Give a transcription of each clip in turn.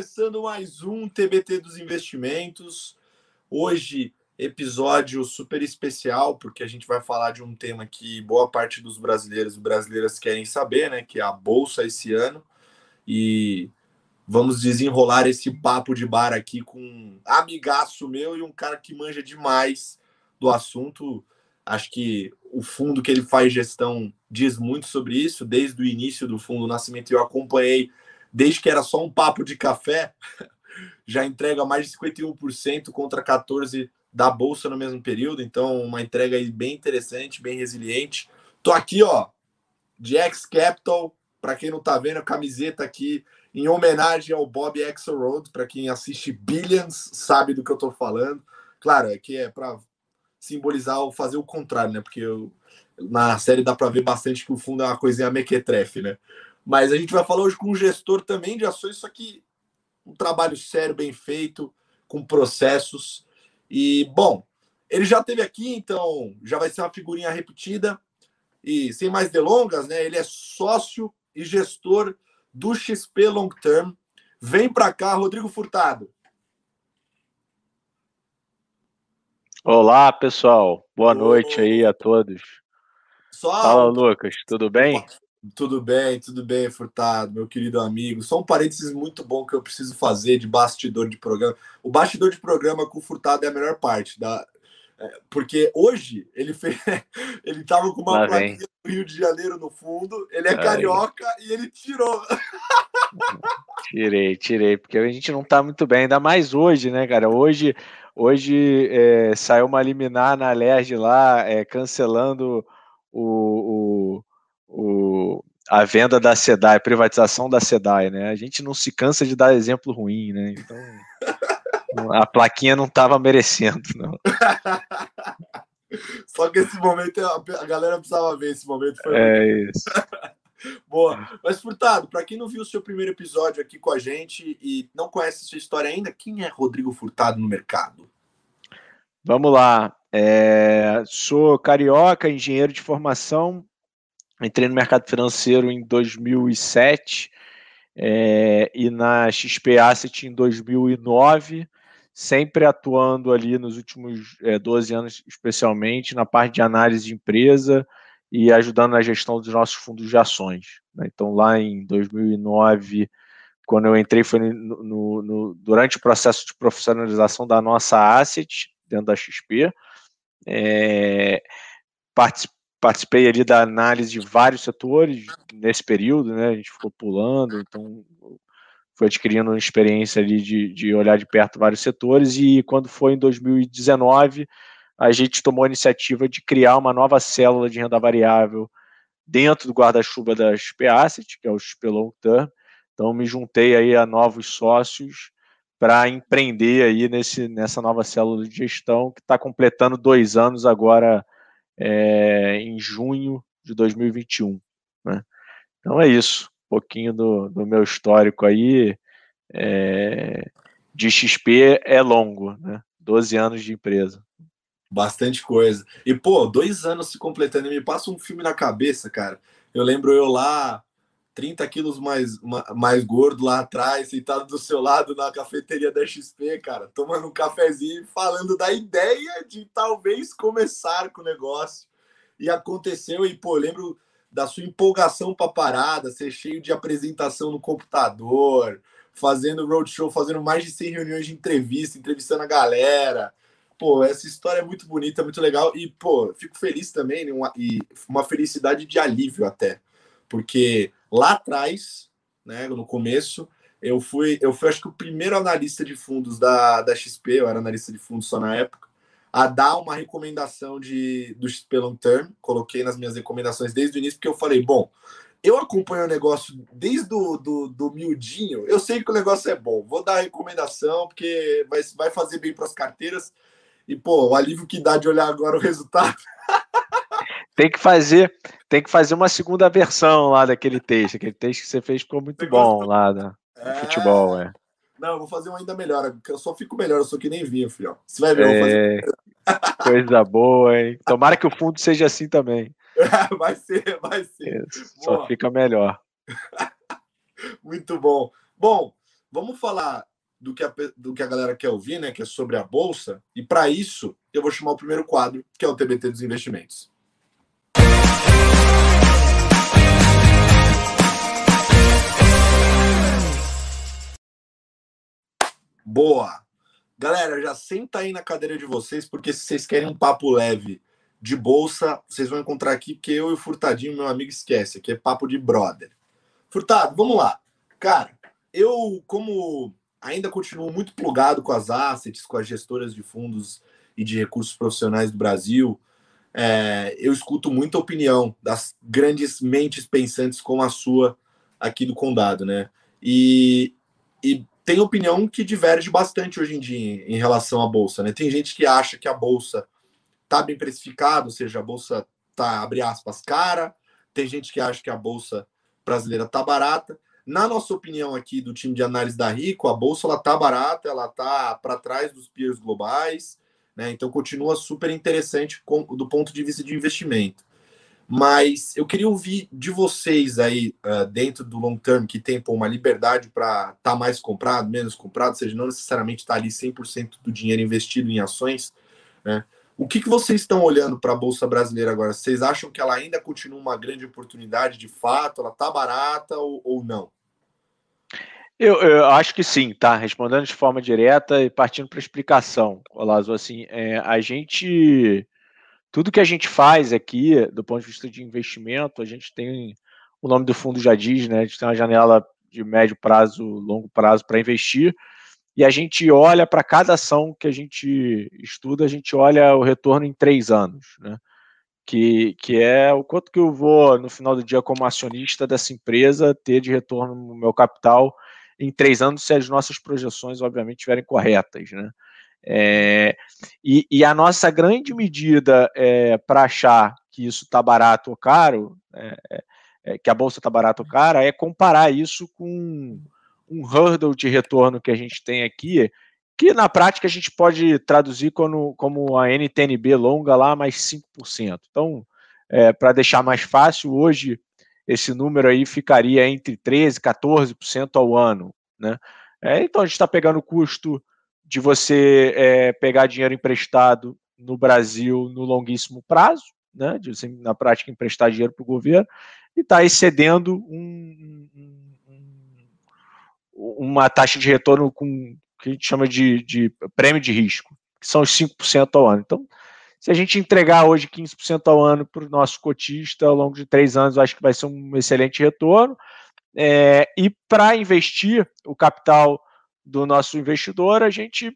começando mais um TBT dos investimentos. Hoje, episódio super especial, porque a gente vai falar de um tema que boa parte dos brasileiros e brasileiras querem saber, né? Que é a Bolsa esse ano. E vamos desenrolar esse papo de bar aqui com um amigaço meu e um cara que manja demais do assunto. Acho que o fundo que ele faz gestão diz muito sobre isso. Desde o início do fundo Nascimento, eu acompanhei desde que era só um papo de café, já entrega mais de 51% contra 14% da Bolsa no mesmo período. Então, uma entrega aí bem interessante, bem resiliente. Tô aqui, ó, de X Capital, para quem não tá vendo, a camiseta aqui em homenagem ao Bob Axelrod, para quem assiste Billions, sabe do que eu tô falando. Claro, é que é para simbolizar ou fazer o contrário, né? Porque eu, na série dá para ver bastante que o fundo é uma coisinha mequetrefe, né? Mas a gente vai falar hoje com um gestor também de ações, só que um trabalho sério, bem feito, com processos. E, bom, ele já teve aqui, então já vai ser uma figurinha repetida. E sem mais delongas, né? Ele é sócio e gestor do XP Long Term. Vem para cá, Rodrigo Furtado. Olá, pessoal. Boa noite aí a todos. Só Fala, Lucas. Tudo bem? Tudo bem, tudo bem, Furtado, meu querido amigo. Só um parênteses muito bom que eu preciso fazer de bastidor de programa. O bastidor de programa com o Furtado é a melhor parte da. é, Porque hoje ele fez, ele tava com uma Lá vem. plaquinha do Rio de Janeiro no fundo, ele é Aí. carioca e ele tirou. Tirei, tirei, porque a gente não tá muito bem, ainda mais hoje, né, cara? Hoje, hoje é, saiu uma liminar na Alerj lá, é, cancelando o, o, o- a venda da SEDAI, a privatização da SEDAI, né? A gente não se cansa de dar exemplo ruim, né? Então, a plaquinha não tava merecendo, não. Só que esse momento a galera precisava ver esse momento. Foi É isso. Boa. Mas, Furtado, para quem não viu o seu primeiro episódio aqui com a gente e não conhece a sua história ainda, quem é Rodrigo Furtado no mercado? Vamos lá. É, sou carioca, engenheiro de formação. Entrei no mercado financeiro em 2007 é, e na XP Asset em 2009, sempre atuando ali nos últimos é, 12 anos, especialmente na parte de análise de empresa e ajudando na gestão dos nossos fundos de ações. né? Então, lá em 2009, quando eu entrei, foi no- no- no- durante o processo de profissionalização da nossa asset dentro da XP. É, partici- participei ali da análise de vários setores nesse período, né? A gente ficou pulando, então foi adquirindo uma experiência ali de, de olhar de perto vários setores e quando foi em 2019 a gente tomou a iniciativa de criar uma nova célula de renda variável dentro do guarda-chuva da XP Asset, que é o XP Long Term. Então me juntei aí a novos sócios para empreender aí nesse, nessa nova célula de gestão que está completando dois anos agora é, em junho de 2021. Né? Então é isso, um pouquinho do, do meu histórico aí. é, de XP é longo, né? 12 anos de empresa. Bastante coisa. E, pô, dois anos se completando me passa um filme na cabeça, cara. Eu lembro eu lá, 30 quilos mais, ma- mais gordo lá atrás, sentado do seu lado na cafeteria da XP, cara, tomando um cafezinho e falando da ideia de talvez começar com o negócio. E aconteceu, e, pô, lembro da sua empolgação para parada, ser cheio de apresentação no computador, fazendo roadshow, fazendo mais de 100 reuniões de entrevista, entrevistando a galera pô, essa história é muito bonita, muito legal. E, pô, fico feliz também, né, uma, e uma felicidade de alívio até. Porque lá atrás, né, no começo, eu fui, eu fui acho que o primeiro analista de fundos da, da XP, eu era analista de fundos só na época, a dar uma recomendação de, do XP Long Term. Coloquei nas minhas recomendações desde o início, porque eu falei, bom, eu acompanho o negócio desde o do, do miudinho, eu sei que o negócio é bom, vou dar recomendação, porque vai, vai fazer bem para as carteiras. E, pô, o alívio que dá de olhar agora o resultado. Tem que fazer, tem que fazer uma segunda versão lá daquele texto. Aquele texto que você fez ficou muito bom lá no É... futebol, é. Não, eu vou fazer um ainda melhor. porque Eu só fico melhor, eu sou que nem vinho, filho. Você vai ver, eu vou fazer. É, coisa boa, hein? Tomara que o fundo seja assim também. vai ser, vai ser. Isso, Só Boa. fica melhor. Muito bom. Bom, vamos falar do que, a, do que a galera quer ouvir, né? Que é sobre a Bolsa. E para isso, eu vou chamar o primeiro quadro, que é o TBT dos investimentos. Boa! Galera, já senta aí na cadeira de vocês, porque se vocês querem um papo leve de bolsa, vocês vão encontrar aqui, porque eu e o Furtadinho, meu amigo, esquece. Aqui é papo de brother. Furtado, vamos lá. Cara, eu, como ainda continuo muito plugado com as assets, com as gestoras de fundos e de recursos profissionais do Brasil, é, eu escuto muita opinião das grandes mentes pensantes como a sua aqui do Condado, né? E, e tem opinião que diverge bastante hoje em dia em relação à bolsa, né? Tem gente que acha que a bolsa tá bem precificada, ou seja, a bolsa tá abre aspas cara. Tem gente que acha que a bolsa brasileira tá barata. Na nossa opinião aqui do time de análise da Rico, a bolsa ela tá barata, ela tá para trás dos peers globais, né? Então continua super interessante do ponto de vista de investimento. Mas eu queria ouvir de vocês aí, uh, dentro do long term, que tem pô, uma liberdade para estar tá mais comprado, menos comprado, ou seja, não necessariamente estar tá ali 100% do dinheiro investido em ações. Né? O que, que vocês estão olhando para a Bolsa Brasileira agora? Vocês acham que ela ainda continua uma grande oportunidade de fato? Ela está barata ou, ou não? Eu, eu, acho que sim, tá? Respondendo de forma direta e partindo para explicação, Olazo, assim, é, a gente tudo que a gente faz aqui, do ponto de vista de investimento, a gente tem, o nome do fundo já diz, né? A gente tem uma janela de médio prazo, longo prazo para investir, e a gente olha para cada ação que a gente estuda, a gente olha o retorno em três anos, né? Que, que é o quanto que eu vou, no final do dia, como acionista dessa empresa, ter de retorno no meu capital em três anos, se as nossas projeções, obviamente, estiverem corretas, né? É, e, e, a nossa grande medida é, para achar que isso está barato ou caro, é, que a bolsa está barato ou cara, é comparar isso com um hurdle de retorno que a gente tem aqui, que na prática a gente pode traduzir como, como a NTNB longa lá mais 5%. Então, para deixar mais fácil, hoje esse número aí ficaria entre 13% e 14% ao ano. Né? então a gente está pegando o custo de você é, pegar dinheiro emprestado no Brasil no longuíssimo prazo, né, de você, na prática, emprestar dinheiro para o governo, e está excedendo um, um, uma taxa de retorno com que a gente chama de, de prêmio de risco, que são os 5% ao ano. Então, se a gente entregar hoje 15% ao ano para o nosso cotista ao longo de três anos, eu acho que vai ser um excelente retorno. É, e para investir o capital do nosso investidor, a gente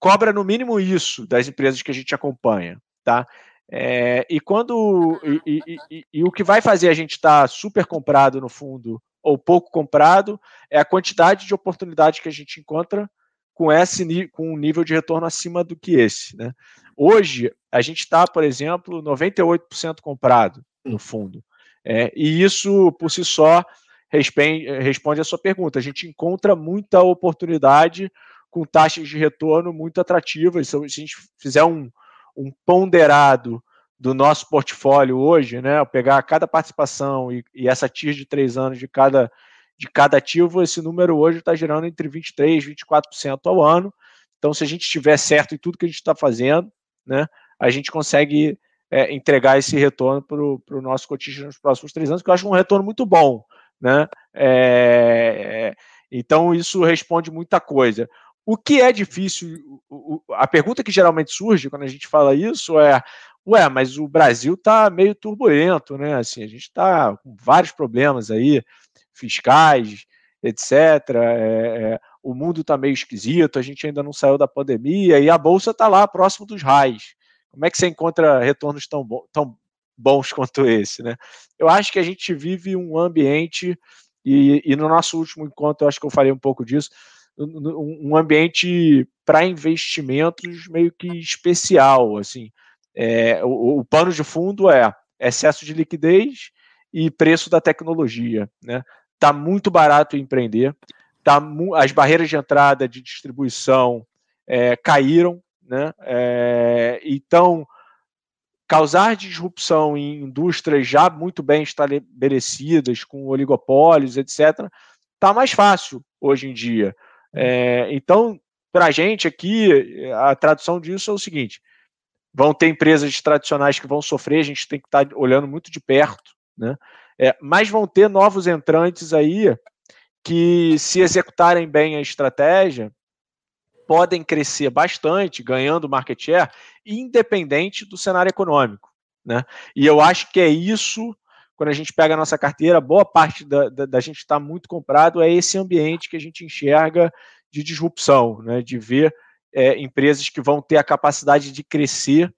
cobra no mínimo isso das empresas que a gente acompanha, tá? É, e quando e, e, e, e, o que vai fazer a gente estar tá super comprado no fundo ou pouco comprado é a quantidade de oportunidades que a gente encontra com esse com um nível de retorno acima do que esse, né? Hoje a gente está, por exemplo, 98% comprado no fundo, é, e isso por si só responde a sua pergunta. A gente encontra muita oportunidade com taxas de retorno muito atrativas. Se a gente fizer um, um ponderado do nosso portfólio hoje, né, pegar cada participação e, e essa TIR de três anos de cada, de cada ativo, esse número hoje está gerando entre 23% e 24% ao ano. Então, se a gente estiver certo em tudo que a gente está fazendo, né, a gente consegue é, entregar esse retorno para o nosso cotista nos próximos três anos, que eu acho um retorno muito bom. Né? É, então, isso responde muita coisa. O que é difícil, a pergunta que geralmente surge quando a gente fala isso é: ué, mas o Brasil está meio turbulento, né? Assim, a gente está com vários problemas aí, fiscais, etc. É, é, o mundo está meio esquisito, a gente ainda não saiu da pandemia e a bolsa está lá próximo dos raios. Como é que você encontra retornos tão, tão bons quanto esse, né? Eu acho que a gente vive um ambiente, e, e no nosso último encontro eu acho que eu falei um pouco disso, um ambiente para investimentos meio que especial, assim. É, o, o pano de fundo é excesso de liquidez e preço da tecnologia, né? Tá muito barato empreender, tá as barreiras de entrada de distribuição é, caíram, né? É, então causar disrupção em indústrias já muito bem estabelecidas, com oligopólios, etc., está mais fácil hoje em dia. É, então, para a gente aqui, a tradução disso é o seguinte: vão ter empresas tradicionais que vão sofrer, a gente tem que estar tá olhando muito de perto, né? É, mas vão ter novos entrantes aí que, se executarem bem a estratégia, podem crescer bastante, ganhando market share, independente do cenário econômico. Né? E eu acho que é isso, quando a gente pega a nossa carteira, boa parte da, da, da gente estar tá muito comprado é esse ambiente que a gente enxerga de disrupção, né? de ver é, empresas que vão ter a capacidade de crescer,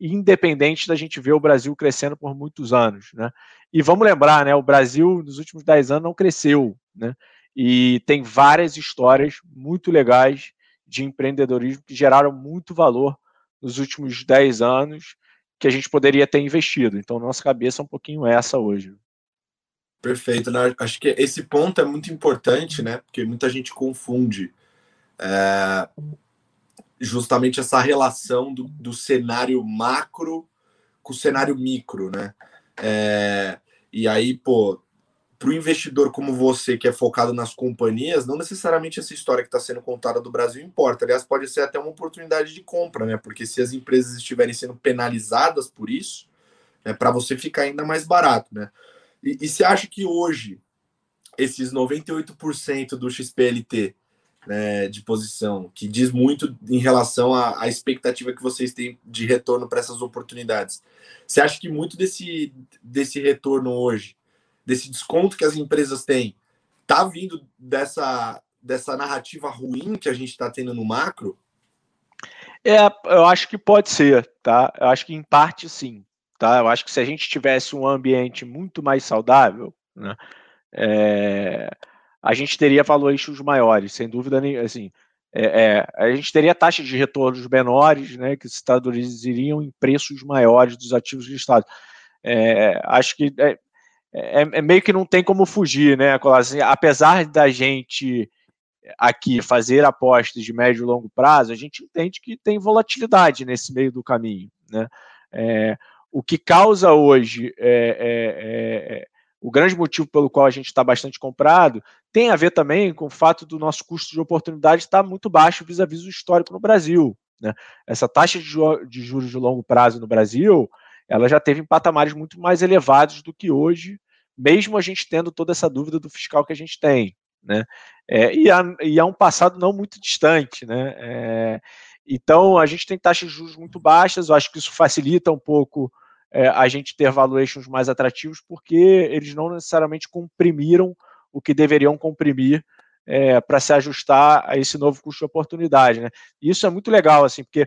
independente da gente ver o Brasil crescendo por muitos anos. Né? E vamos lembrar, né, o Brasil nos últimos 10 anos não cresceu, né? e tem várias histórias muito legais de empreendedorismo que geraram muito valor nos últimos 10 anos que a gente poderia ter investido. Então, nossa cabeça é um pouquinho essa hoje. Perfeito. Né? Acho que esse ponto é muito importante, né? Porque muita gente confunde é, justamente essa relação do, do, cenário macro com o cenário micro, né? É, e aí, pô, para o investidor como você, que é focado nas companhias, não necessariamente essa história que está sendo contada do Brasil importa. Aliás, pode ser até uma oportunidade de compra, né? Porque se as empresas estiverem sendo penalizadas por isso, é para você ficar ainda mais barato, né? E, e você acha que hoje esses 98% do XPLT né, de posição, que diz muito em relação à, à expectativa que vocês têm de retorno para essas oportunidades. Você acha que muito desse, desse retorno hoje, desse desconto que as empresas têm, está vindo dessa, dessa narrativa ruim que a gente está tendo no macro? É, eu acho que pode ser, tá? Eu acho que em parte sim, tá? Eu acho que se a gente tivesse um ambiente muito mais saudável, né? É, a gente teria valuations maiores, sem dúvida nenhuma. Assim, é, é, a gente teria taxas de retornos menores, né, que se traduziriam em preços maiores dos ativos listados. É, acho que é, é, é, meio que não tem como fugir, né, assim, apesar da gente aqui fazer apostas de médio e longo prazo, a gente entende que tem volatilidade nesse meio do caminho, né? É, o que causa hoje é, o grande motivo pelo qual a gente está bastante comprado tem a ver também com o fato do nosso custo de oportunidade estar muito baixo vis-à-vis do histórico no Brasil. Né? Essa taxa de, juros de longo prazo no Brasil, ela já teve em patamares muito mais elevados do que hoje, mesmo a gente tendo toda essa dúvida do fiscal que a gente tem. Né? É, e, há, e há um passado não muito distante. Né? É, então, a gente tem taxas de juros muito baixas, eu acho que isso facilita um pouco é, a gente ter valuations mais atrativos, porque eles não necessariamente comprimiram o que deveriam comprimir é, para se ajustar a esse novo custo de oportunidade. Né? E isso é muito legal, assim, porque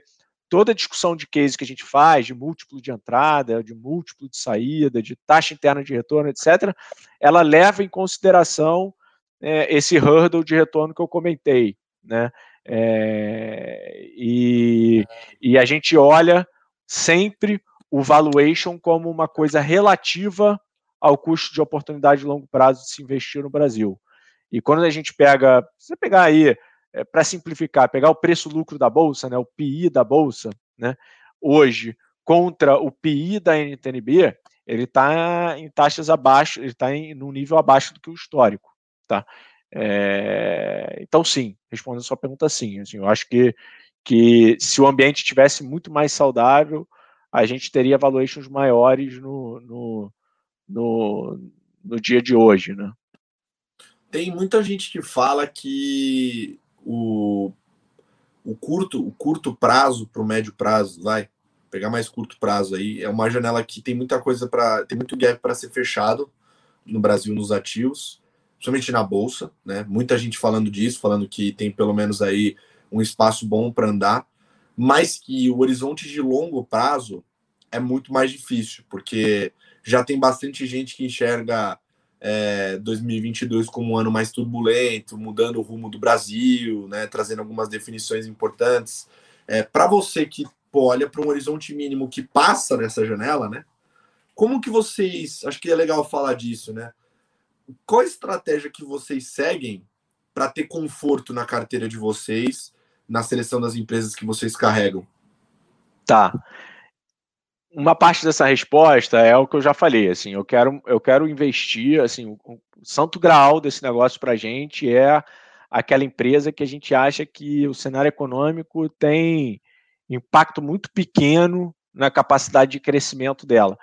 toda a discussão de case que a gente faz, de múltiplo de entrada, de múltiplo de saída, de taxa interna de retorno, etc., ela leva em consideração é, esse hurdle de retorno que eu comentei. Né? É, e, e a gente olha sempre o valuation como uma coisa relativa ao custo de oportunidade de longo prazo de se investir no Brasil. E quando a gente pega, você pegar aí, é, para simplificar, pegar o preço-lucro da bolsa, né, o PI da bolsa, né, hoje contra o PI da NTNB, ele está em taxas abaixo, ele está no nível abaixo do que o histórico, tá? É, então, sim, respondendo a sua pergunta, sim. Assim, eu acho que, que se o ambiente tivesse muito mais saudável, a gente teria valuations maiores no, no, no, no dia de hoje, né? Tem muita gente que fala que o, o curto o curto prazo para o médio prazo, vai pegar mais curto prazo aí, é uma janela que tem muita coisa para tem muito gap para ser fechado no Brasil nos ativos, principalmente na bolsa, né? Muita gente falando disso, falando que tem pelo menos aí um espaço bom para andar mas que o horizonte de longo prazo é muito mais difícil, porque já tem bastante gente que enxerga é, 2022 como um ano mais turbulento, mudando o rumo do Brasil, né, trazendo algumas definições importantes. É, para você que pô, olha para um horizonte mínimo que passa nessa janela, né? Como que vocês, acho que é legal falar disso, né? Qual a estratégia que vocês seguem para ter conforto na carteira de vocês na seleção das empresas que vocês carregam? Tá. Uma parte dessa resposta é o que eu já falei, assim, eu quero, eu quero investir, assim, o, santo graal desse negócio para a gente é aquela empresa que a gente acha que o cenário econômico tem impacto muito pequeno na capacidade de crescimento dela.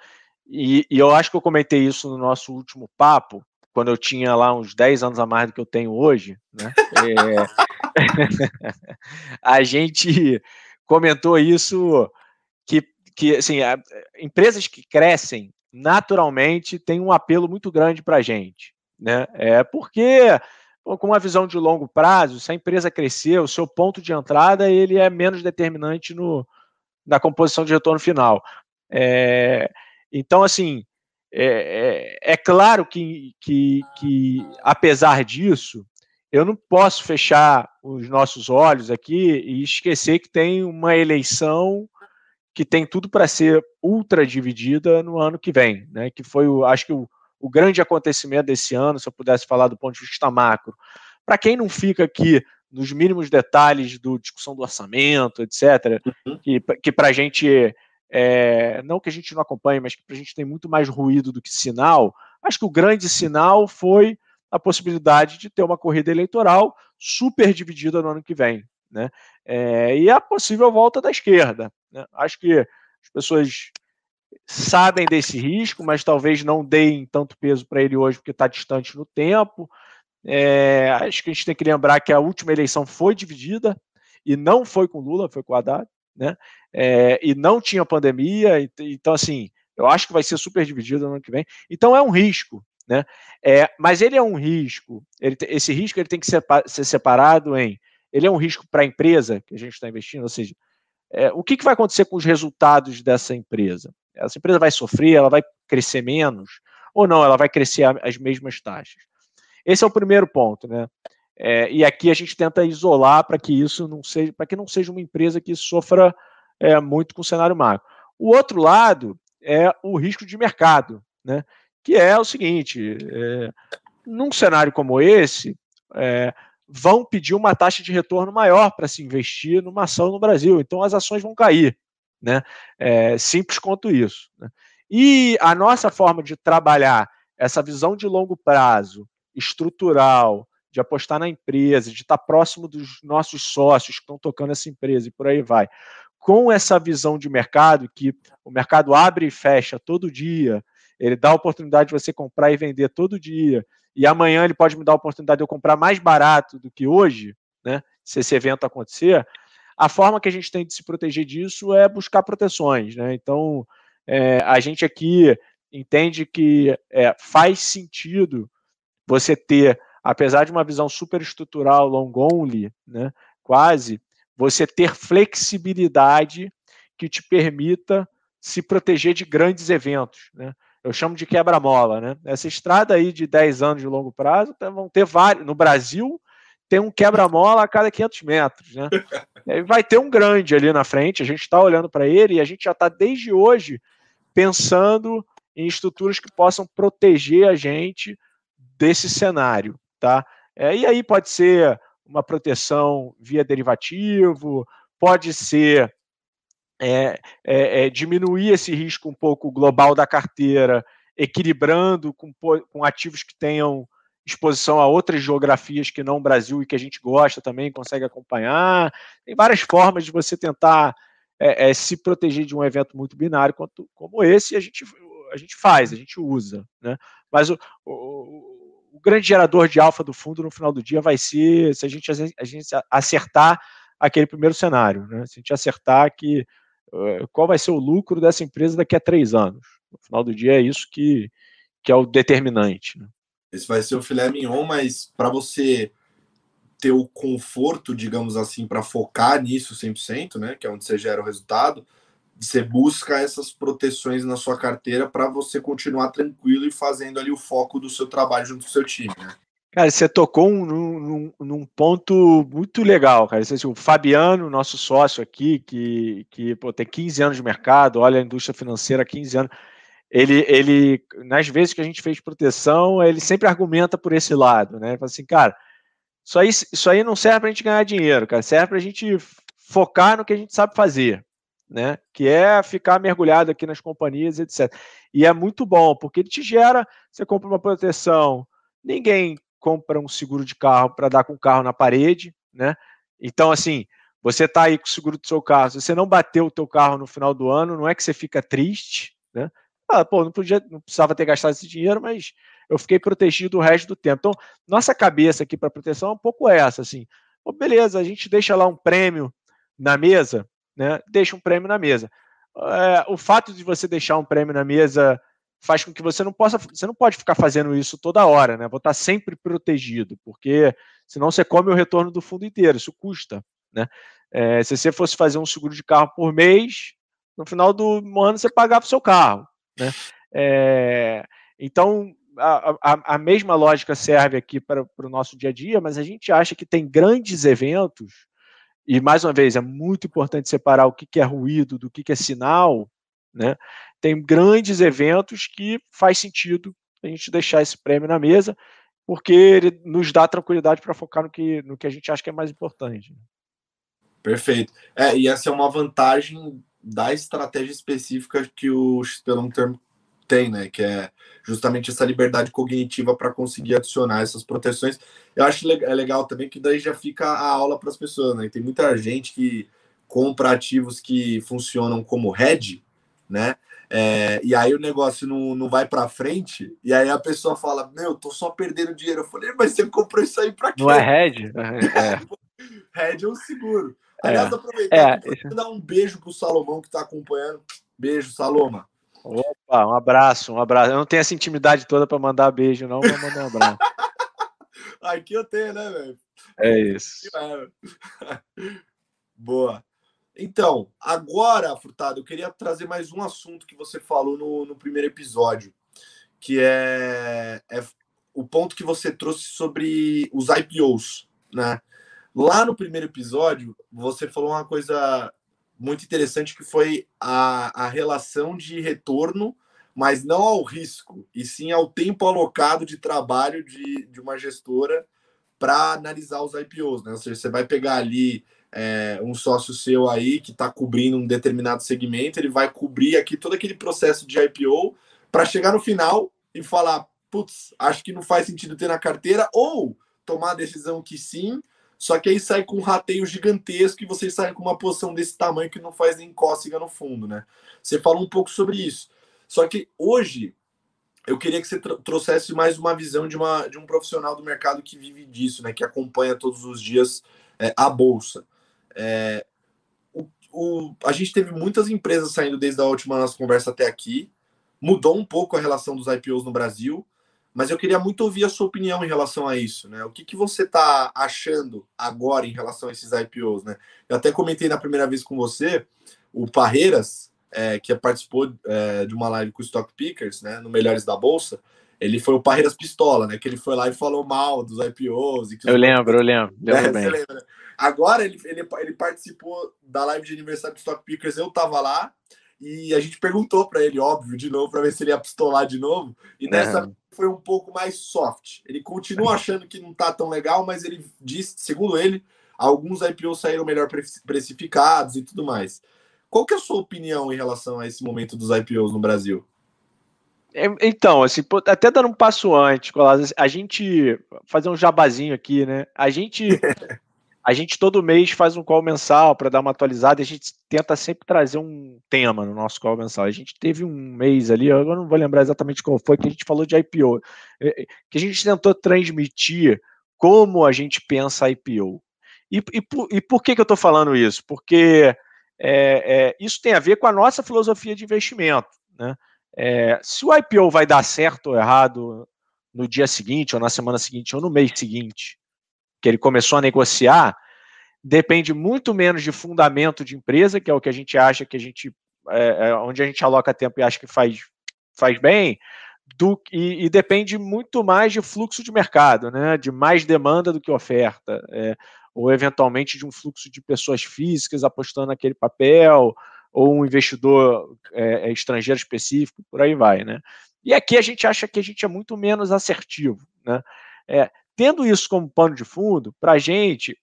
E, e, eu acho que eu comentei isso no nosso último papo, quando eu tinha lá uns 10 anos a mais do que eu tenho hoje, né? É... a gente comentou isso que, assim, a, empresas que crescem naturalmente têm um apelo muito grande para a gente, né? É porque com uma visão de longo prazo, se a empresa crescer, o seu ponto de entrada ele é menos determinante no, na composição de retorno final. É, então, assim, é, é, é claro que, que, que, apesar disso, eu não posso fechar os nossos olhos aqui e esquecer que tem uma eleição que tem tudo para ser ultra dividida no ano que vem, né? Que foi, o, acho que o, o grande acontecimento desse ano, se eu pudesse falar do ponto de vista macro. Para quem não fica aqui nos mínimos detalhes do discussão do orçamento, etc., uhum. que, que para a gente, é, não que a gente não acompanhe, mas que para a gente tem muito mais ruído do que sinal, acho que o grande sinal foi a possibilidade de ter uma corrida eleitoral super dividida no ano que vem. Né? É, e a possível volta da esquerda. Né? Acho que as pessoas sabem desse risco, mas talvez não deem tanto peso para ele hoje porque está distante no tempo. É, acho que a gente tem que lembrar que a última eleição foi dividida e não foi com Lula, foi com Haddad, né? É, e não tinha pandemia, então assim, eu acho que vai ser super dividido no ano que vem. Então é um risco, né? É, mas ele é um risco. Ele, esse risco ele tem que ser, ser separado em ele é um risco para a empresa que a gente está investindo, ou seja, é, o que, que vai acontecer com os resultados dessa empresa? Essa empresa vai sofrer, ela vai crescer menos, ou não, ela vai crescer as mesmas taxas. Esse é o primeiro ponto, né? É, e aqui a gente tenta isolar para que isso não seja, para que não seja uma empresa que sofra é, muito com o cenário macro. O outro lado é o risco de mercado, né? Que é o seguinte: é, num cenário como esse, é, vão pedir uma taxa de retorno maior para se investir numa ação no Brasil. Então as ações vão cair. Né? É, simples quanto isso. Né? E a nossa forma de trabalhar essa visão de longo prazo, estrutural, de apostar na empresa, de estar próximo dos nossos sócios que estão tocando essa empresa e por aí vai, com essa visão de mercado, que o mercado abre e fecha todo dia, ele dá a oportunidade de você comprar e vender todo dia, e amanhã ele pode me dar a oportunidade de eu comprar mais barato do que hoje, né, se esse evento acontecer, a forma que a gente tem de se proteger disso é buscar proteções. Né? Então, é, a gente aqui entende que é, faz sentido você ter, apesar de uma visão super estrutural, long only, né, quase, você ter flexibilidade que te permita se proteger de grandes eventos. Né? Eu chamo de quebra-mola, né? Essa estrada aí de 10 anos de longo prazo, tá, vão ter vários. No Brasil, tem um quebra-mola a cada 500 metros, né? E vai ter um grande ali na frente, a gente está olhando para ele e a gente já está desde hoje pensando em estruturas que possam proteger a gente desse cenário, tá? É, e aí pode ser uma proteção via derivativo, pode ser é, é, é, diminuir esse risco um pouco global da carteira, equilibrando com, com ativos que tenham exposição a outras geografias que não o Brasil e que a gente gosta também, consegue acompanhar. Tem várias formas de você tentar é, é, se proteger de um evento muito binário quanto, como esse, a gente, a gente faz, a gente usa. Né? Mas o, o, o grande gerador de alfa do fundo no final do dia vai ser se a gente, a gente acertar aquele primeiro cenário. Né? Se a gente acertar que qual vai ser o lucro dessa empresa daqui a três anos. No final do dia é isso que, que é o determinante. Né? Esse vai ser o filé mignon, mas para você ter o conforto, digamos assim, para focar nisso 100%, né, que é onde você gera o resultado, você busca essas proteções na sua carteira para você continuar tranquilo e fazendo ali o foco do seu trabalho junto com o seu time, né? Cara, você tocou um, num, num, ponto muito legal, cara. O Fabiano, nosso sócio aqui, que, que pô, tem 15 anos de mercado, olha a indústria financeira há 15 anos. Ele, ele, nas vezes que a gente fez proteção, ele sempre argumenta por esse lado, né? Ele fala assim, cara, isso aí, isso aí não serve para a gente ganhar dinheiro, cara. Serve para a gente focar no que a gente sabe fazer, né? Que é ficar mergulhado aqui nas companhias, etc. E é muito bom, porque ele te gera, você compra uma proteção, ninguém compra um seguro de carro para dar com o carro na parede, né? Então, assim, você está aí com o seguro do seu carro, se você não bateu o teu carro no final do ano, não é que você fica triste, né? Ah, pô, não podia, não precisava ter gastado esse dinheiro, mas eu fiquei protegido o resto do tempo. Então, nossa cabeça aqui para proteção é um pouco essa, assim. Pô, beleza, a gente deixa lá um prêmio na mesa, né? Deixa um prêmio na mesa. É, o fato de você deixar um prêmio na mesa faz com que você não possa, você não pode ficar fazendo isso toda hora, né? Vou estar sempre protegido, porque senão você come o retorno do fundo inteiro, isso custa, né? É, se você fosse fazer um seguro de carro por mês, no final do ano você pagava o seu carro, né? É, então a, a, a, mesma lógica serve aqui para, para o nosso dia a dia, mas a gente acha que tem grandes eventos e mais uma vez é muito importante separar o que, que é ruído do que, que é sinal, né? Tem grandes eventos que faz sentido a gente deixar esse prêmio na mesa, porque ele nos dá tranquilidade para focar no que, no que a gente acha que é mais importante. Perfeito. É, e essa é uma vantagem da estratégia específica que o XP Long Term tem, né? Que é justamente essa liberdade cognitiva para conseguir adicionar essas proteções. Eu acho é legal também que daí já fica a aula para as pessoas, né? Tem muita gente que compra ativos que funcionam como hedge, né? É, e aí o negócio não, não vai para frente, e aí a pessoa fala: Meu, tô só perdendo dinheiro. Eu falei, mas você comprou isso aí para quê? Não é hedge? É. hedge é um seguro. Aliás, é. aproveitar é. dar um beijo pro Salomão que está acompanhando. Beijo, Saloma. Opa, um abraço, um abraço. Eu não tenho essa intimidade toda para mandar beijo, não, vou mandar um abraço. Aqui eu tenho, né, velho? É isso. Boa. Então, agora, Furtado, eu queria trazer mais um assunto que você falou no, no primeiro episódio, que é, é o ponto que você trouxe sobre os IPOs, né? Lá no primeiro episódio, você falou uma coisa muito interessante que foi a, a relação de retorno, mas não ao risco, e sim ao tempo alocado de trabalho de, de uma gestora para analisar os IPOs. Né? Ou seja, você vai pegar ali é, um sócio seu aí que está cobrindo um determinado segmento, ele vai cobrir aqui todo aquele processo de IPO para chegar no final e falar, putz, acho que não faz sentido ter na carteira, ou tomar a decisão que sim, só que aí sai com um rateio gigantesco e vocês saem com uma posição desse tamanho que não faz nem cócega no fundo, né? Você falou um pouco sobre isso. Só que hoje eu queria que você trouxesse mais uma visão de, uma, de um profissional do mercado que vive disso, né? Que acompanha todos os dias é, a bolsa. É, o, o, a gente teve muitas empresas saindo desde a última nossa conversa até aqui. Mudou um pouco a relação dos IPOs no Brasil. Mas eu queria muito ouvir a sua opinião em relação a isso, né? O que, que você está achando agora em relação a esses IPOs, né? Eu até comentei na primeira vez com você, o Parreiras, é, que participou é, de uma live com o Stock Pickers, né? No Melhores da Bolsa, ele foi o Parreiras Pistola, né? Que ele foi lá e falou mal dos IPOs. eu lembro, eu lembro. lembro é, bem. Lembra? Agora ele, ele, ele participou da live de aniversário do Stock Pickers, eu tava lá, e a gente perguntou para ele, óbvio, de novo, para ver se ele ia pistolar de novo. E dessa uhum. foi um pouco mais soft. Ele continua achando que não tá tão legal, mas ele disse, segundo ele, alguns IPOs saíram melhor precificados e tudo mais. Qual que é a sua opinião em relação a esse momento dos IPOs no Brasil? É, então, assim, até dando um passo antes, a gente fazer um jabazinho aqui, né? A gente A gente todo mês faz um call mensal para dar uma atualizada a gente tenta sempre trazer um tema no nosso call mensal. A gente teve um mês ali, eu não vou lembrar exatamente qual foi, que a gente falou de IPO, é, é, que a gente tentou transmitir como a gente pensa IPO. E, e, e por que, que eu estou falando isso? Porque é, é, isso tem a ver com a nossa filosofia de investimento. Né? É, se o IPO vai dar certo ou errado no dia seguinte, ou na semana seguinte, ou no mês seguinte, que ele começou a negociar, depende muito menos de fundamento de empresa, que é o que a gente acha que a gente, é, é, onde a gente aloca tempo e acha que faz, faz bem, do, e, e, depende muito mais de fluxo de mercado, né, de mais demanda do que oferta, é, ou eventualmente de um fluxo de pessoas físicas apostando naquele papel, ou um investidor é, é estrangeiro específico, por aí vai, né. E aqui a gente acha que a gente é muito menos assertivo, né. É, Tendo isso como pano de fundo, para a gente,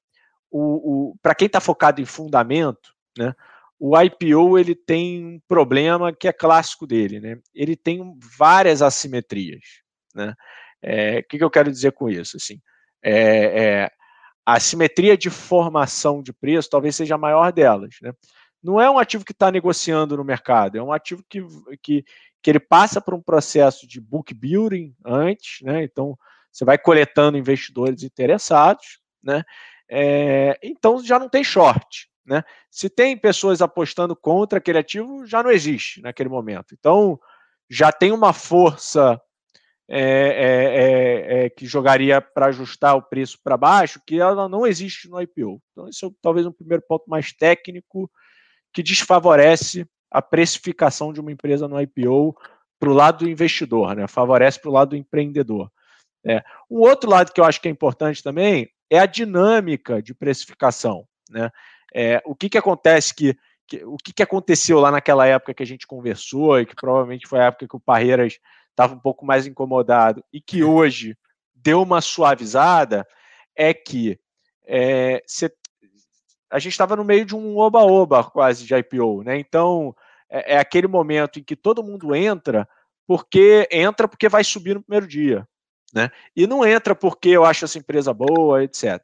o, o para quem está focado em fundamento, né, o IPO ele tem um problema que é clássico dele, né? Ele tem várias assimetrias, né? É, o que, que, eu quero dizer com isso? Assim, é, é, a simetria de formação de preço talvez seja a maior delas. Né? Não é um ativo que está negociando no mercado, é um ativo que, que, que ele passa por um processo de book building antes, né? então você vai coletando investidores interessados, né? É, então já não tem short. Né? Se tem pessoas apostando contra aquele ativo, já não existe naquele momento. Então já tem uma força é, é, é, que jogaria para ajustar o preço para baixo, que ela não existe no IPO. Então, esse é talvez um primeiro ponto mais técnico que desfavorece a precificação de uma empresa no IPO para o lado do investidor, né? favorece para o lado do empreendedor. É. Um outro lado que eu acho que é importante também é a dinâmica de precificação. Né? É, o que, que acontece que, que o que, que aconteceu lá naquela época que a gente conversou e que provavelmente foi a época que o Parreiras estava um pouco mais incomodado e que hoje deu uma suavizada é que é, cê, a gente estava no meio de um oba-oba quase de IPO, né? Então é, é, aquele momento em que todo mundo entra porque entra porque vai subir no primeiro dia, né? E não entra porque eu acho essa empresa boa, etc.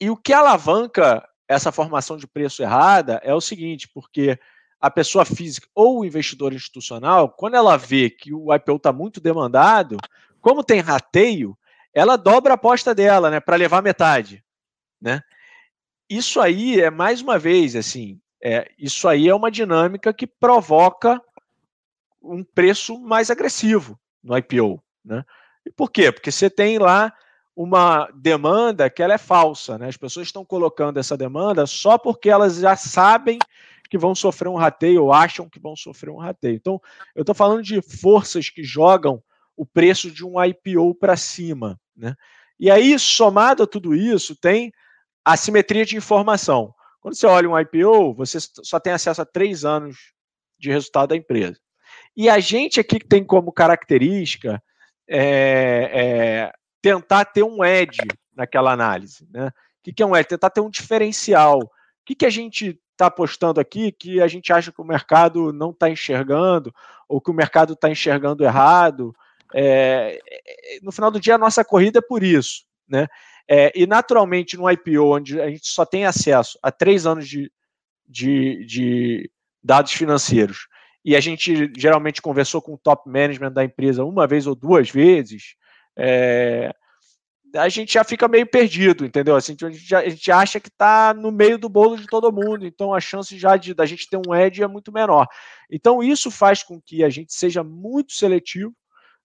E o que alavanca essa formação de preço errada é o seguinte, porque a pessoa física ou o investidor institucional, quando ela vê que o IPO está muito demandado, como tem rateio, ela dobra a aposta dela, né, para levar metade, né? Isso aí é mais uma vez assim, é, isso aí é uma dinâmica que provoca um preço mais agressivo no IPO, né? E por quê? Porque você tem lá uma demanda que ela é falsa, né? As pessoas estão colocando essa demanda só porque elas já sabem que vão sofrer um rateio ou acham que vão sofrer um rateio. Então, eu estou falando de forças que jogam o preço de um IPO para cima, né? E aí, somado a tudo isso, tem assimetria de informação. Quando você olha um IPO, você só tem acesso a três anos de resultado da empresa. E a gente aqui tem como característica é, é, tentar ter um edge naquela análise. Né? O que é um edge? Tentar ter um diferencial. O que a gente está apostando aqui que a gente acha que o mercado não está enxergando, ou que o mercado está enxergando errado. É, é, no final do dia, a nossa corrida é por isso. Né? É, e, naturalmente, no IPO, onde a gente só tem acesso a três anos de, de, de dados financeiros, e a gente geralmente conversou com o top management da empresa uma vez ou duas vezes, é, a gente já fica meio perdido, entendeu? Assim, a, gente, já, a gente acha que está no meio do bolo de todo mundo, então a chance já de da gente ter um edge é muito menor. Então isso faz com que a gente seja muito seletivo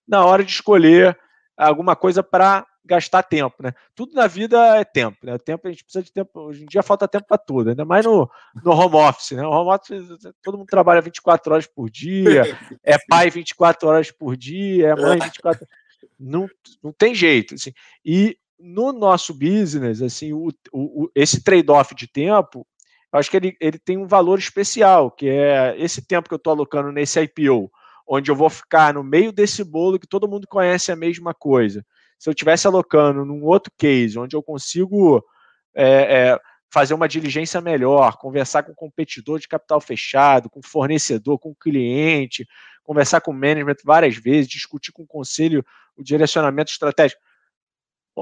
na hora de escolher alguma coisa para gastar tempo, né? Tudo na vida é tempo, né? Tempo a gente precisa de tempo. Hoje em dia falta tempo para tudo, ainda mais no, no home office, né? O home office todo mundo trabalha 24 horas por dia, é pai 24 horas por dia, é mãe 24 não, não tem jeito. Assim. E no nosso business, assim, o, o, esse trade-off de tempo, eu acho que ele, ele tem um valor especial, que é esse tempo que eu estou alocando nesse IPO, onde eu vou ficar no meio desse bolo que todo mundo conhece a mesma coisa. Se eu estivesse alocando num outro case, onde eu consigo é, é, fazer uma diligência melhor, conversar com competidor de capital fechado, com fornecedor, com cliente, conversar com o management várias vezes, discutir com o conselho o direcionamento estratégico.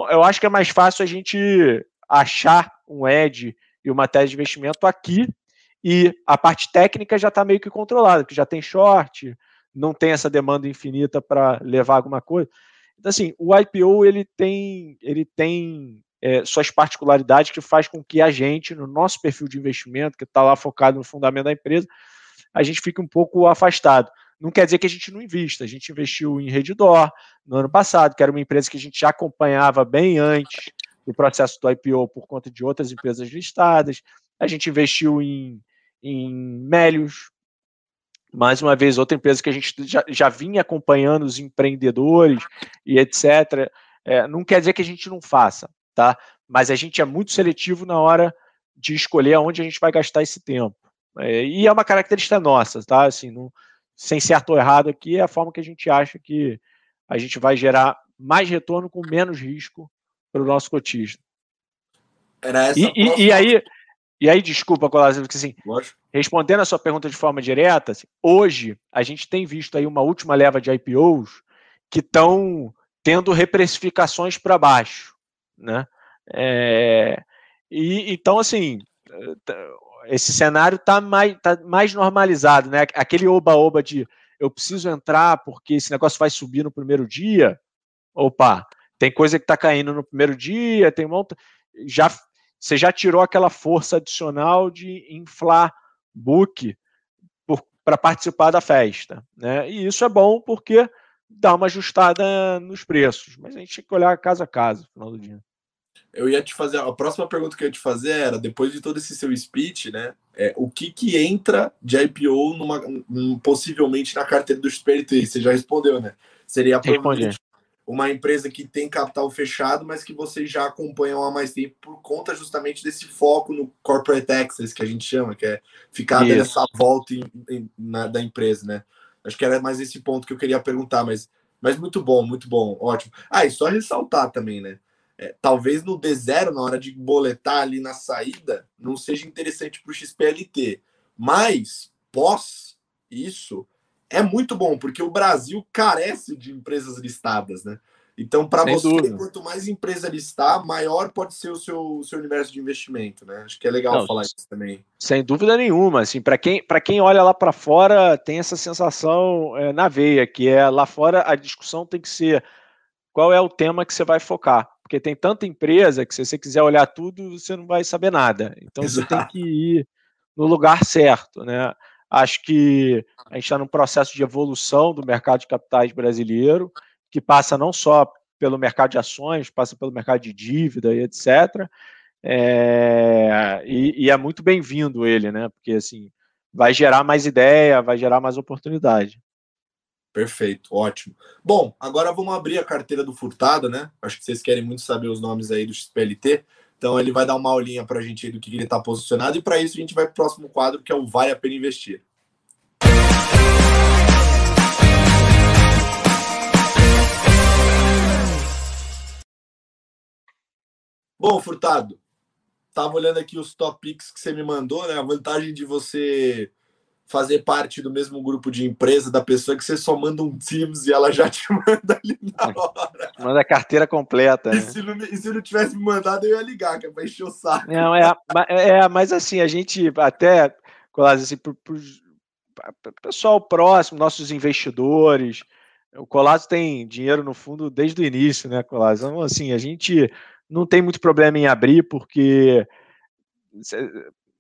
Eu acho que é mais fácil a gente achar um edge e uma tese de investimento aqui e a parte técnica já está meio que controlada, que já tem short, não tem essa demanda infinita para levar alguma coisa. Então, assim, o IPO ele tem, ele tem é, suas particularidades que faz com que a gente, no nosso perfil de investimento, que está lá focado no fundamento da empresa, a gente fique um pouco afastado. Não quer dizer que a gente não invista. A gente investiu em Redditor no ano passado, que era uma empresa que a gente já acompanhava bem antes do processo do IPO por conta de outras empresas listadas. A gente investiu em, em Melios, mais uma vez, outra empresa que a gente já, já vinha acompanhando os empreendedores e etc. É, não quer dizer que a gente não faça, tá? Mas a gente é muito seletivo na hora de escolher aonde a gente vai gastar esse tempo. É, e é uma característica nossa, tá? Assim, não, sem certo ou errado aqui, é a forma que a gente acha que a gente vai gerar mais retorno com menos risco para o nosso cotista. Era essa e, e, e, aí, e aí, desculpa, Colásio, porque assim, respondendo a sua pergunta de forma direta, assim, hoje a gente tem visto aí uma última leva de IPOs que estão tendo reprecificações para baixo, né? É, e então assim esse cenário está mais, tá mais normalizado, né? Aquele oba-oba de eu preciso entrar porque esse negócio vai subir no primeiro dia. Opa, tem coisa que está caindo no primeiro dia, tem um já você já tirou aquela força adicional de inflar book para participar da festa, né? E isso é bom porque dá uma ajustada nos preços, mas a gente tem que olhar caso a caso no final do dia. Eu ia te fazer a próxima pergunta que eu ia te fazer era depois de todo esse seu speech, né? É, o que que entra de IPO numa, possivelmente na carteira do XPLT? Você já respondeu, né? Seria provavelmente uma empresa que tem capital fechado, mas que vocês já acompanham há mais tempo por conta justamente desse foco no corporate access que a gente chama, que é ficar nessa volta em, em, na, da empresa, né? Acho que era mais esse ponto que eu queria perguntar, mas, mas muito bom, muito bom, ótimo. Ah, e só ressaltar também, né? é, talvez no D0, na hora de boletar ali na saída, não seja interessante para o XPLT. Mas, pós isso, é muito bom, porque o Brasil carece de empresas listadas, né? Então, para você, dúvida. quanto mais empresa listar, maior pode ser o seu, seu universo de investimento, né? Acho que é legal não, falar isso também. Sem dúvida nenhuma, assim, para quem, quem olha lá para fora, tem essa sensação é, na veia, que é lá fora a discussão tem que ser qual é o tema que você vai focar porque tem tanta empresa que se você quiser olhar tudo, você não vai saber nada. Então Exato. você tem que ir no lugar certo, né? Acho que a gente está num processo de evolução do mercado de capitais brasileiro, que passa não só pelo mercado de ações, passa pelo mercado de dívida e etc. É, e, e é muito bem-vindo ele, né? Porque assim vai gerar mais ideia, vai gerar mais oportunidade. Perfeito, ótimo. Bom, agora vamos abrir a carteira do Furtado, né? Acho que vocês querem muito saber os nomes aí do XPLT. Então ele vai dar uma aulinha para a gente do que ele está posicionado e para isso a gente vai para o próximo quadro que é o Vale a Pena Investir. Bom, Furtado, tava olhando aqui os top picks que você me mandou, né? A vantagem de você fazer parte do mesmo grupo de empresa da pessoa que você só manda um Teams e ela já te manda ali na hora. Manda a carteira completa. E, né? se não, e se não tivesse me mandado, eu ia ligar, que é pra encher o saco. Não, é, é mas assim, a gente até, assim, pro, pro, pro pessoal próximo, nossos investidores, o Colasso tem dinheiro no fundo desde o início, né, Colasso? Então, assim, a gente não tem muito problema em abrir, porque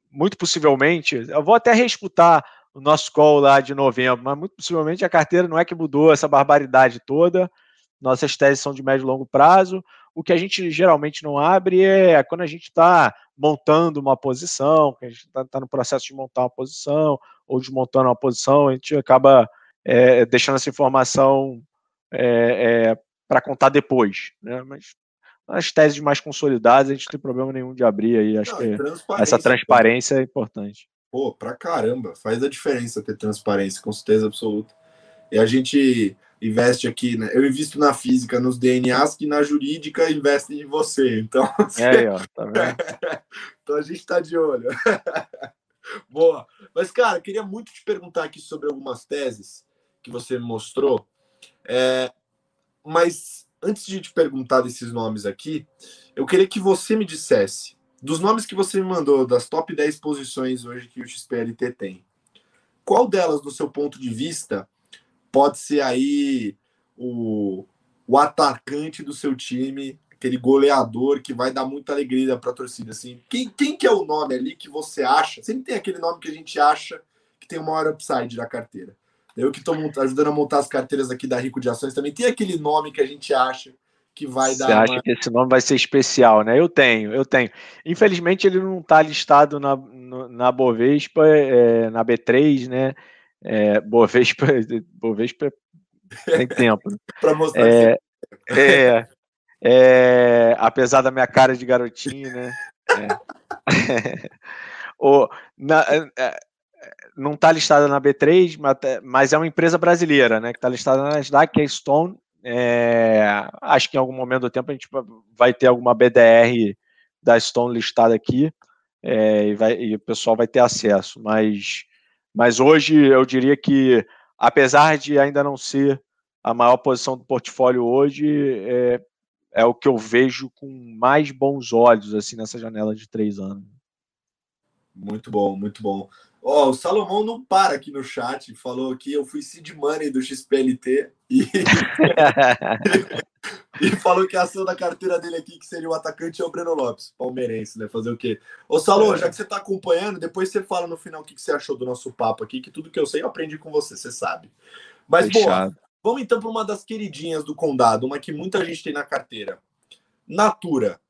muito possivelmente, eu vou até reescutar o nosso call lá de novembro, mas muito possivelmente a carteira não é que mudou essa barbaridade toda. Nossas teses são de médio e longo prazo. O que a gente geralmente não abre é quando a gente está montando uma posição, que a gente está tá no processo de montar uma posição ou desmontando uma posição, a gente acaba é, deixando essa informação é, é, para contar depois. Né? Mas as teses mais consolidadas, a gente não tem problema nenhum de abrir aí. Acho não, que essa transparência é importante. Pô, pra caramba, faz a diferença ter transparência, com certeza absoluta. E a gente investe aqui, né? Eu invisto na física, nos DNAs, que na jurídica investem em você. Então, é aí, ó, tá vendo? então a gente tá de olho. Boa. Mas, cara, queria muito te perguntar aqui sobre algumas teses que você mostrou. É, mas antes de te perguntar desses nomes aqui, eu queria que você me dissesse dos nomes que você me mandou, das top 10 posições hoje que o XPLT tem, qual delas, do seu ponto de vista, pode ser aí o, o atacante do seu time, aquele goleador que vai dar muita alegria para a torcida? Assim, quem, quem que é o nome ali que você acha? Sempre tem aquele nome que a gente acha que tem o maior upside da carteira. Eu que estou ajudando a montar as carteiras aqui da Rico de Ações também tem aquele nome que a gente acha que vai dar. Você acha uma... que esse nome vai ser especial, né? Eu tenho, eu tenho. Infelizmente ele não está listado na, na Bovespa, é, na B3, né? É, Bovespa, Bovespa tem tempo. Né? Para mostrar. É, é, é, apesar da minha cara de garotinho, né? É. o, na, é, é, não está listada na B3, mas, mas, é uma empresa brasileira, né? Que está listada na Nasdaq, que é Stone é, acho que em algum momento do tempo a gente vai ter alguma BDR da Stone listada aqui é, e, vai, e, o pessoal vai ter acesso. Mas, mas hoje eu diria que, apesar de ainda não ser a maior posição do portfólio hoje é, é o que eu vejo com mais bons olhos assim nessa janela de três anos. Muito bom, muito bom. Ó, oh, o Salomão não para aqui no chat, falou que eu fui seed money do XPLT e... e falou que a ação da carteira dele aqui, que seria o atacante, é o Breno Lopes, palmeirense, né? Fazer o quê? Ô, Salomão, é. já que você tá acompanhando, depois você fala no final o que, que você achou do nosso papo aqui, que tudo que eu sei eu aprendi com você, você sabe. Mas, bom, vamos então para uma das queridinhas do Condado, uma que muita gente tem na carteira. Natura.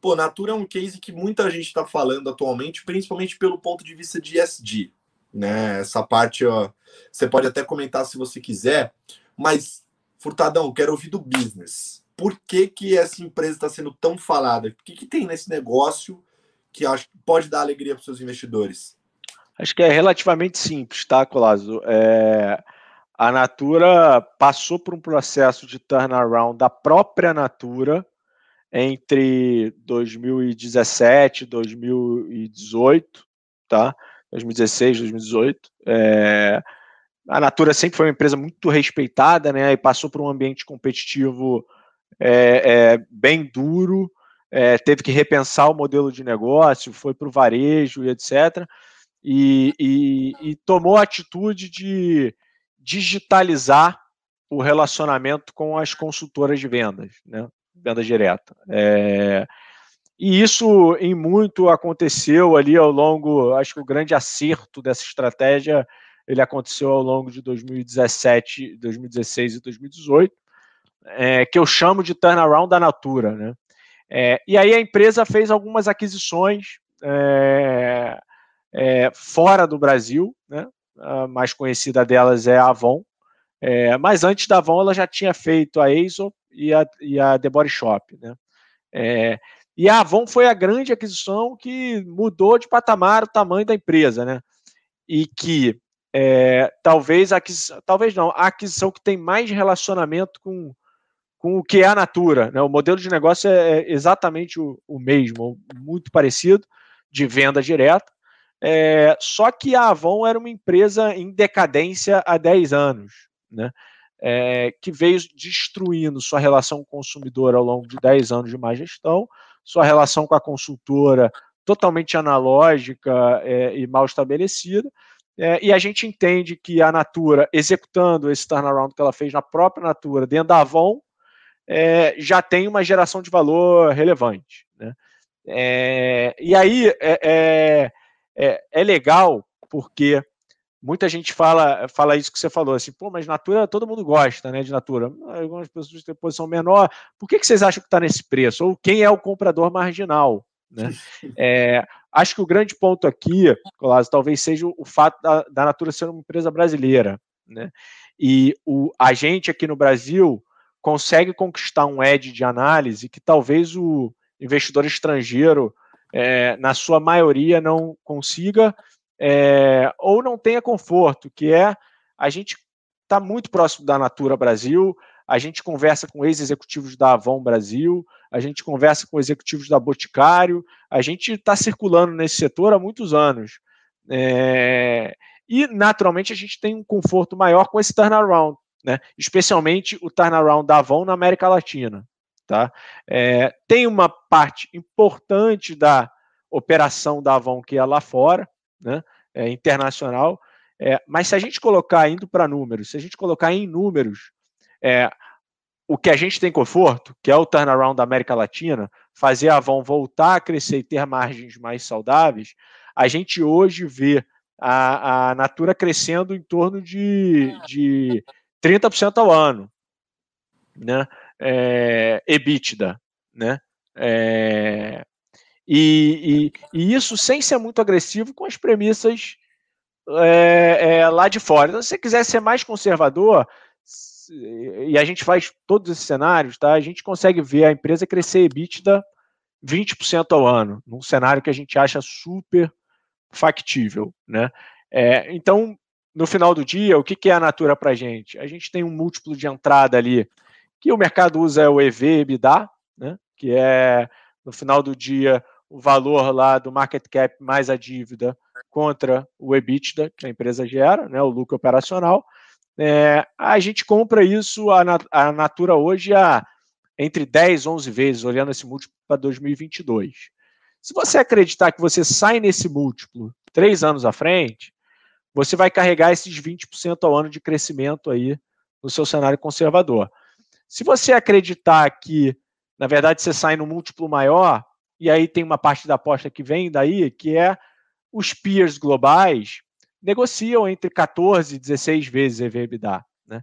Pô, Natura é um case que muita gente está falando atualmente, principalmente pelo ponto de vista de SD, né? Essa parte, ó, você pode até comentar se você quiser, mas Furtadão, quero ouvir do business. Por que, que essa empresa está sendo tão falada? O que, que tem nesse negócio que acho que pode dar alegria para os seus investidores? Acho que é relativamente simples, tá, Colazo? É, a Natura passou por um processo de turnaround da própria Natura entre 2017 e 2018, tá? 2016, 2018. É, a Natura sempre foi uma empresa muito respeitada, né? E passou por um ambiente competitivo é, é, bem duro, é, teve que repensar o modelo de negócio, foi para o varejo e etc. E, e, e tomou a atitude de digitalizar o relacionamento com as consultoras de vendas, né? Venda direta. É, e isso em muito aconteceu ali ao longo, acho que o grande acerto dessa estratégia ele aconteceu ao longo de 2017, 2016 e 2018, é, que eu chamo de turnaround da Natura, né? É, e aí a empresa fez algumas aquisições é, é fora do Brasil, né? A mais conhecida delas é a Avon, é, mas antes da Avon ela já tinha feito a Aesop e a, e a The Body Shop, né? É, e a Avon foi a grande aquisição que mudou de patamar o tamanho da empresa, né? E que é, talvez a aquisição, talvez não, a aquisição que tem mais relacionamento com, com o que é a Natura, né? O modelo de negócio é, é exatamente o, o mesmo, muito parecido, de venda direta. É, só que a Avon era uma empresa em decadência há 10 anos, né? É, que veio destruindo sua relação com o consumidor ao longo de 10 anos de má gestão, sua relação com a consultora totalmente analógica é, e mal estabelecida. É, e a gente entende que a Natura, executando esse turnaround que ela fez na própria Natura, dentro da Avon, é, já tem uma geração de valor relevante. Né? É, e aí é, é, é legal porque muita gente fala, fala isso que você falou, assim, pô, mas Natura, todo mundo gosta, né, de Natura. Algumas pessoas têm posição menor. Por que, que vocês acham que está nesse preço? Ou quem é o comprador marginal? Né? É, acho que o grande ponto aqui, Colásio, talvez seja o fato da, da Natura ser uma empresa brasileira. Né? E o, a gente aqui no Brasil consegue conquistar um edge de análise que talvez o investidor estrangeiro, é, na sua maioria, não consiga, é, ou não tenha conforto, que é a gente está muito próximo da Natura Brasil, a gente conversa com ex-executivos da Avon Brasil, a gente conversa com executivos da Boticário, a gente está circulando nesse setor há muitos anos. É, e, naturalmente, a gente tem um conforto maior com esse turnaround, né? especialmente o turnaround da Avon na América Latina. Tá? É, tem uma parte importante da operação da Avon que é lá fora, né, é, internacional. É, mas se a gente colocar indo para números, se a gente colocar em números é, o que a gente tem conforto, que é o turnaround da América Latina, fazer a Avon voltar a crescer e ter margens mais saudáveis, a gente hoje vê a, a Natura crescendo em torno de, de 30% ao ano, né? É, EBITDA, né? É, e, e, e, isso sem ser muito agressivo com as premissas é, é, lá de fora. Então, se você quiser ser mais conservador, e a gente faz todos esses cenários, tá? a gente consegue ver a empresa crescer EBITDA 20% ao ano, num cenário que a gente acha super factível. Né? É, então, no final do dia, o que, que é a Natura para a gente? A gente tem um múltiplo de entrada ali, que o mercado usa é o EV-EBITDA, né? que é, no final do dia, o valor lá do market cap mais a dívida contra o EBITDA que a empresa gera, né, o lucro operacional. é, a gente compra isso, a, a Natura hoje, a, entre 10 11 vezes, olhando esse múltiplo para 2022. Se você acreditar que você sai nesse múltiplo três anos à frente, você vai carregar esses 20% ao ano de crescimento aí no seu cenário conservador. Se você acreditar que, na verdade, você sai no múltiplo maior, e aí tem uma parte da aposta que vem daí, que é os peers globais negociam entre 14 e 16 vezes EBITDA. Né?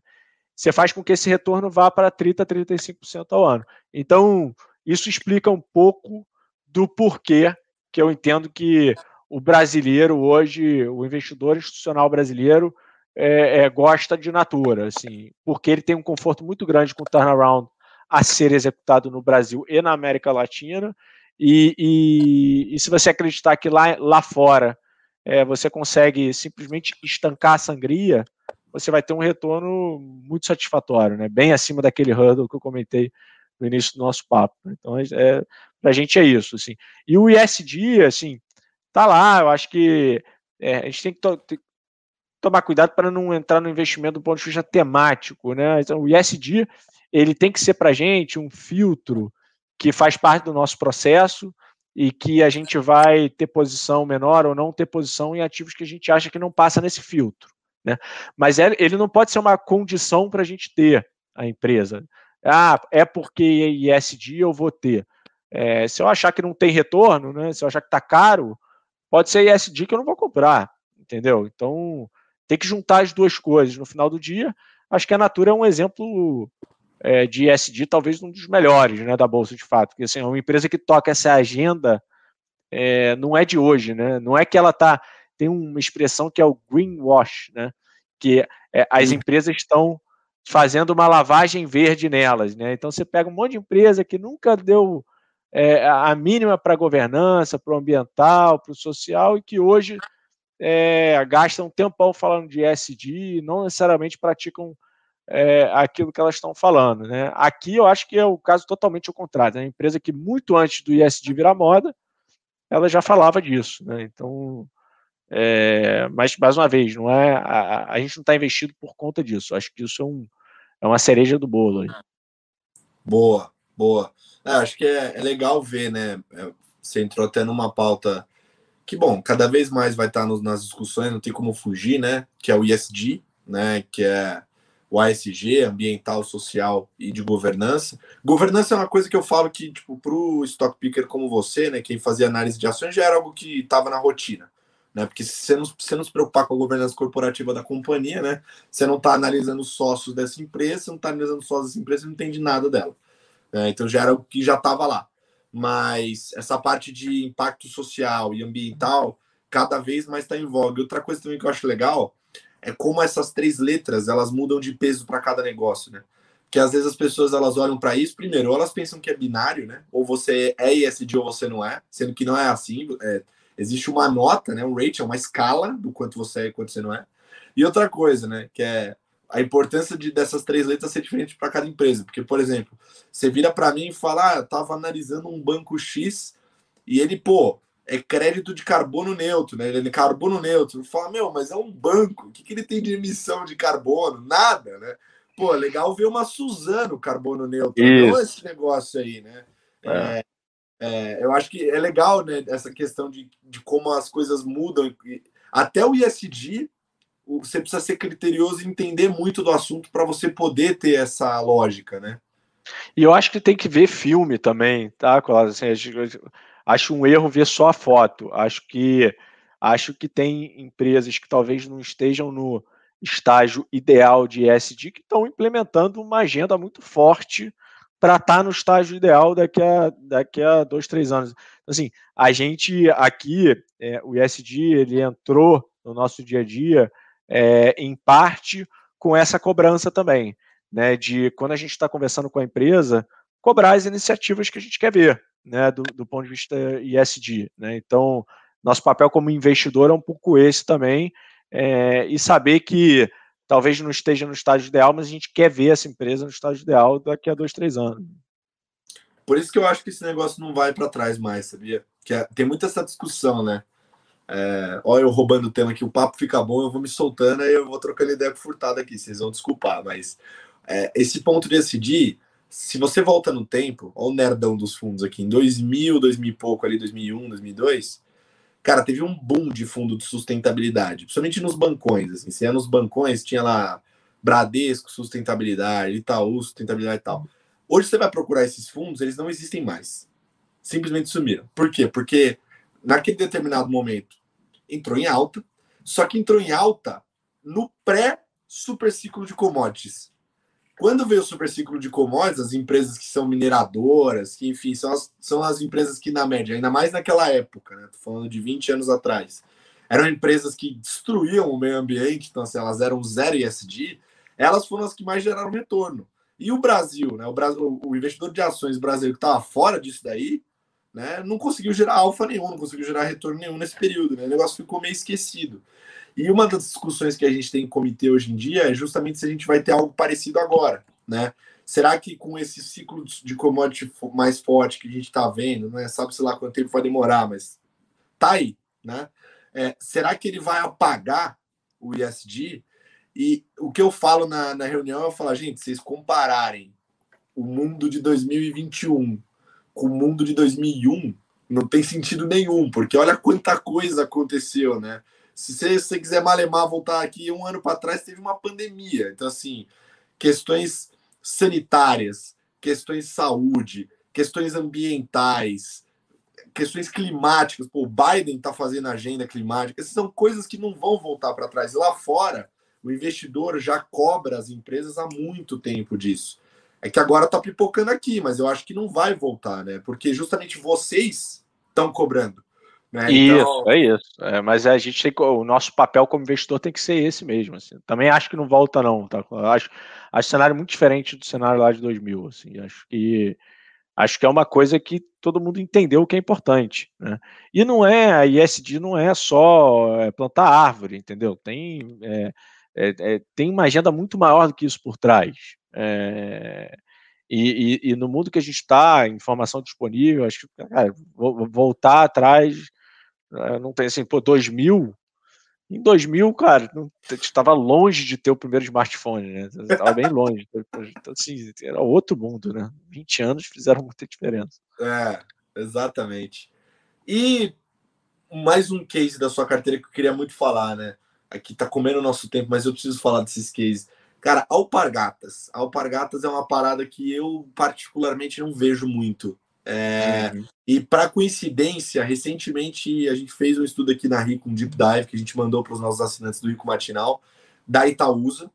Você faz com que esse retorno vá para 30% a 35% ao ano. Então, isso explica um pouco do porquê que eu entendo que o brasileiro hoje, o investidor institucional brasileiro, é, é, gosta de Natura, assim, porque ele tem um conforto muito grande com o turnaround a ser executado no Brasil e na América Latina. E, e, e se você acreditar que lá, lá fora é, você consegue simplesmente estancar a sangria, você vai ter um retorno muito satisfatório, né? bem acima daquele hurdle que eu comentei no início do nosso papo. Então, é, para a gente é isso. Assim. E o ISD, assim, tá lá, eu acho que é, a gente tem que, to tem que tomar cuidado para não entrar no investimento do ponto de vista temático, né? Então, o ISD ele tem que ser para a gente um filtro que faz parte do nosso processo e que a gente vai ter posição menor ou não ter posição em ativos que a gente acha que não passa nesse filtro, né? Mas é, ele não pode ser uma condição para a gente ter a empresa. Ah, é porque ISD eu vou ter. É, se eu achar que não tem retorno, né? Se eu achar que está caro, pode ser ISD que eu não vou comprar, entendeu? Então tem que juntar as duas coisas. No final do dia, acho que a Natura é um exemplo é, de ESG, talvez um dos melhores né, da Bolsa, de fato. Porque assim, é uma empresa que toca essa agenda é, não é de hoje, né? Não é que ela tá. Tem uma expressão que é o greenwash, né? Que é, as empresas estão fazendo uma lavagem verde nelas, né? Então você pega um monte de empresa que nunca deu é, a mínima para a governança, para o ambiental, para o social, e que hoje é, gastam um tempão falando de e não necessariamente praticam é, aquilo que elas estão falando. Né? Aqui eu acho que é o caso totalmente ao contrário. Né? A empresa que muito antes do ISD virar moda, ela já falava disso. Né? Então, é, mas mais uma vez, não é a, a gente não está investido por conta disso. Acho que isso é, um, é uma cereja do bolo. Aí. Boa, boa. É, acho que é, é legal ver, né? É, você entrou até numa pauta que, bom, cada vez mais vai estar nas discussões, não tem como fugir, né? Que é o ISD, né? Que é o ASG, ambiental, social e de governança. Governança é uma coisa que eu falo que, tipo, para o stock picker como você, né? Quem fazia análise de ações já era algo que estava na rotina. Né? Porque se você, não, se você não se preocupar com a governança corporativa da companhia, né? Você não está analisando os sócios dessa empresa, você não está analisando os sócios dessa empresa, você não entende nada dela. Né? Então já era algo que já estava lá mas essa parte de impacto social e ambiental cada vez mais está em voga. Outra coisa também que eu acho legal é como essas três letras elas mudam de peso para cada negócio, né? Que às vezes as pessoas elas olham para isso primeiro, elas pensam que é binário, né? Ou você é ESG ou você não é, sendo que não é assim. É, existe uma nota, né? Um rating, uma escala do quanto você é e quanto você não é. E outra coisa, né? Que é a importância de, dessas três letras ser diferente para cada empresa. Porque, por exemplo, você vira para mim e fala: ah, eu estava analisando um banco X e ele, pô, é crédito de carbono neutro, né? Ele é carbono neutro. Fala, meu, mas é um banco. O que, que ele tem de emissão de carbono? Nada, né? Pô, legal ver uma Suzano carbono neutro. Isso. Não esse negócio aí, né? É. É, é, eu acho que é legal, né? Essa questão de, de como as coisas mudam. Até o ISD você precisa ser criterioso e entender muito do assunto para você poder ter essa lógica, né? E eu acho que tem que ver filme também, tá, Cláudio? Assim, acho um erro ver só a foto. Acho que acho que tem empresas que talvez não estejam no estágio ideal de ESG que estão implementando uma agenda muito forte para estar tá no estágio ideal daqui a, daqui a dois, três anos. Então, assim, a gente aqui, é, o ESG, ele entrou no nosso dia a dia é, em parte com essa cobrança também, né? De quando a gente está conversando com a empresa, cobrar as iniciativas que a gente quer ver, né? Do, do ponto de vista ISD, né? Então, nosso papel como investidor é um pouco esse também, é, e saber que talvez não esteja no estágio ideal, mas a gente quer ver essa empresa no estágio ideal daqui a dois, três anos. Por isso que eu acho que esse negócio não vai para trás mais, sabia? Que é, tem muita essa discussão, né? É, olha eu roubando o tema que o papo fica bom, eu vou me soltando e eu vou trocando ideia com furtado aqui, vocês vão desculpar, mas é, esse ponto de decidir, se você volta no tempo, olha o nerdão dos fundos aqui, em 2000, 2000 e pouco ali, 2001, 2002, cara, teve um boom de fundo de sustentabilidade, principalmente nos bancões, assim, se é nos bancões, tinha lá Bradesco, sustentabilidade, Itaú, sustentabilidade e tal. Hoje você vai procurar esses fundos, eles não existem mais. Simplesmente sumiram. Por quê? Porque naquele determinado momento entrou em alta, só que entrou em alta no pré-super ciclo de commodities. Quando veio o super ciclo de commodities, as empresas que são mineradoras, que enfim, são as, são as empresas que, na média, ainda mais naquela época, né? Tô falando de 20 anos atrás, eram empresas que destruíam o meio ambiente, então assim, elas eram zero ISD, elas foram as que mais geraram retorno. E o Brasil, né? O, Brasil, o investidor de ações brasileiro que estava fora disso daí, né? Não conseguiu gerar alfa nenhum, não conseguiu gerar retorno nenhum nesse período, né? O negócio ficou meio esquecido. E uma das discussões que a gente tem em comitê hoje em dia é justamente se a gente vai ter algo parecido agora, né? Será que com esse ciclo de commodity mais forte que a gente está vendo, né? Sabe-se lá quanto tempo vai demorar, mas tá aí, né? É, será que ele vai apagar o ISD? E o que eu falo na, na reunião, eu falo, gente, vocês compararem o mundo de 2021 com o mundo de 2001, não tem sentido nenhum, porque olha quanta coisa aconteceu, né? Se você, se você quiser malemar, voltar aqui um ano para trás, teve uma pandemia. Então, assim, questões sanitárias, questões de saúde, questões ambientais, questões climáticas. Pô, o Biden está fazendo agenda climática. Essas são coisas que não vão voltar para trás. Lá fora, o investidor já cobra as empresas há muito tempo disso. É que agora está pipocando aqui, mas eu acho que não vai voltar, né? Porque justamente vocês estão cobrando. Né? Isso, então... é isso. É, mas a gente tem o nosso papel como investidor tem que ser esse mesmo. Assim. Também acho que não volta não, tá? Acho, acho cenário muito diferente do cenário lá de 2000. Assim. Acho que acho que é uma coisa que todo mundo entendeu que é importante. Né? E não é a ISD não é só é, plantar árvore, entendeu? Tem é, é, é, tem uma agenda muito maior do que isso por trás. É, e, e, e, no mundo que a gente está, informação disponível, acho que cara, voltar atrás, não tem assim, pô, 2000, em 2000, cara, estava longe de ter o primeiro smartphone, né? Estava bem longe. Então, assim, era outro mundo, né? 20 anos fizeram muita diferença. É, exatamente. E mais um case da sua carteira que eu queria muito falar, né? Aqui tá comendo o nosso tempo, mas eu preciso falar desses cases. Cara, alpargatas. Alpargatas é uma parada que eu particularmente não vejo muito. É, uhum. E para coincidência, recentemente a gente fez um estudo aqui na Rico, um deep dive que a gente mandou para os nossos assinantes do Rico Matinal, da Itaúsa,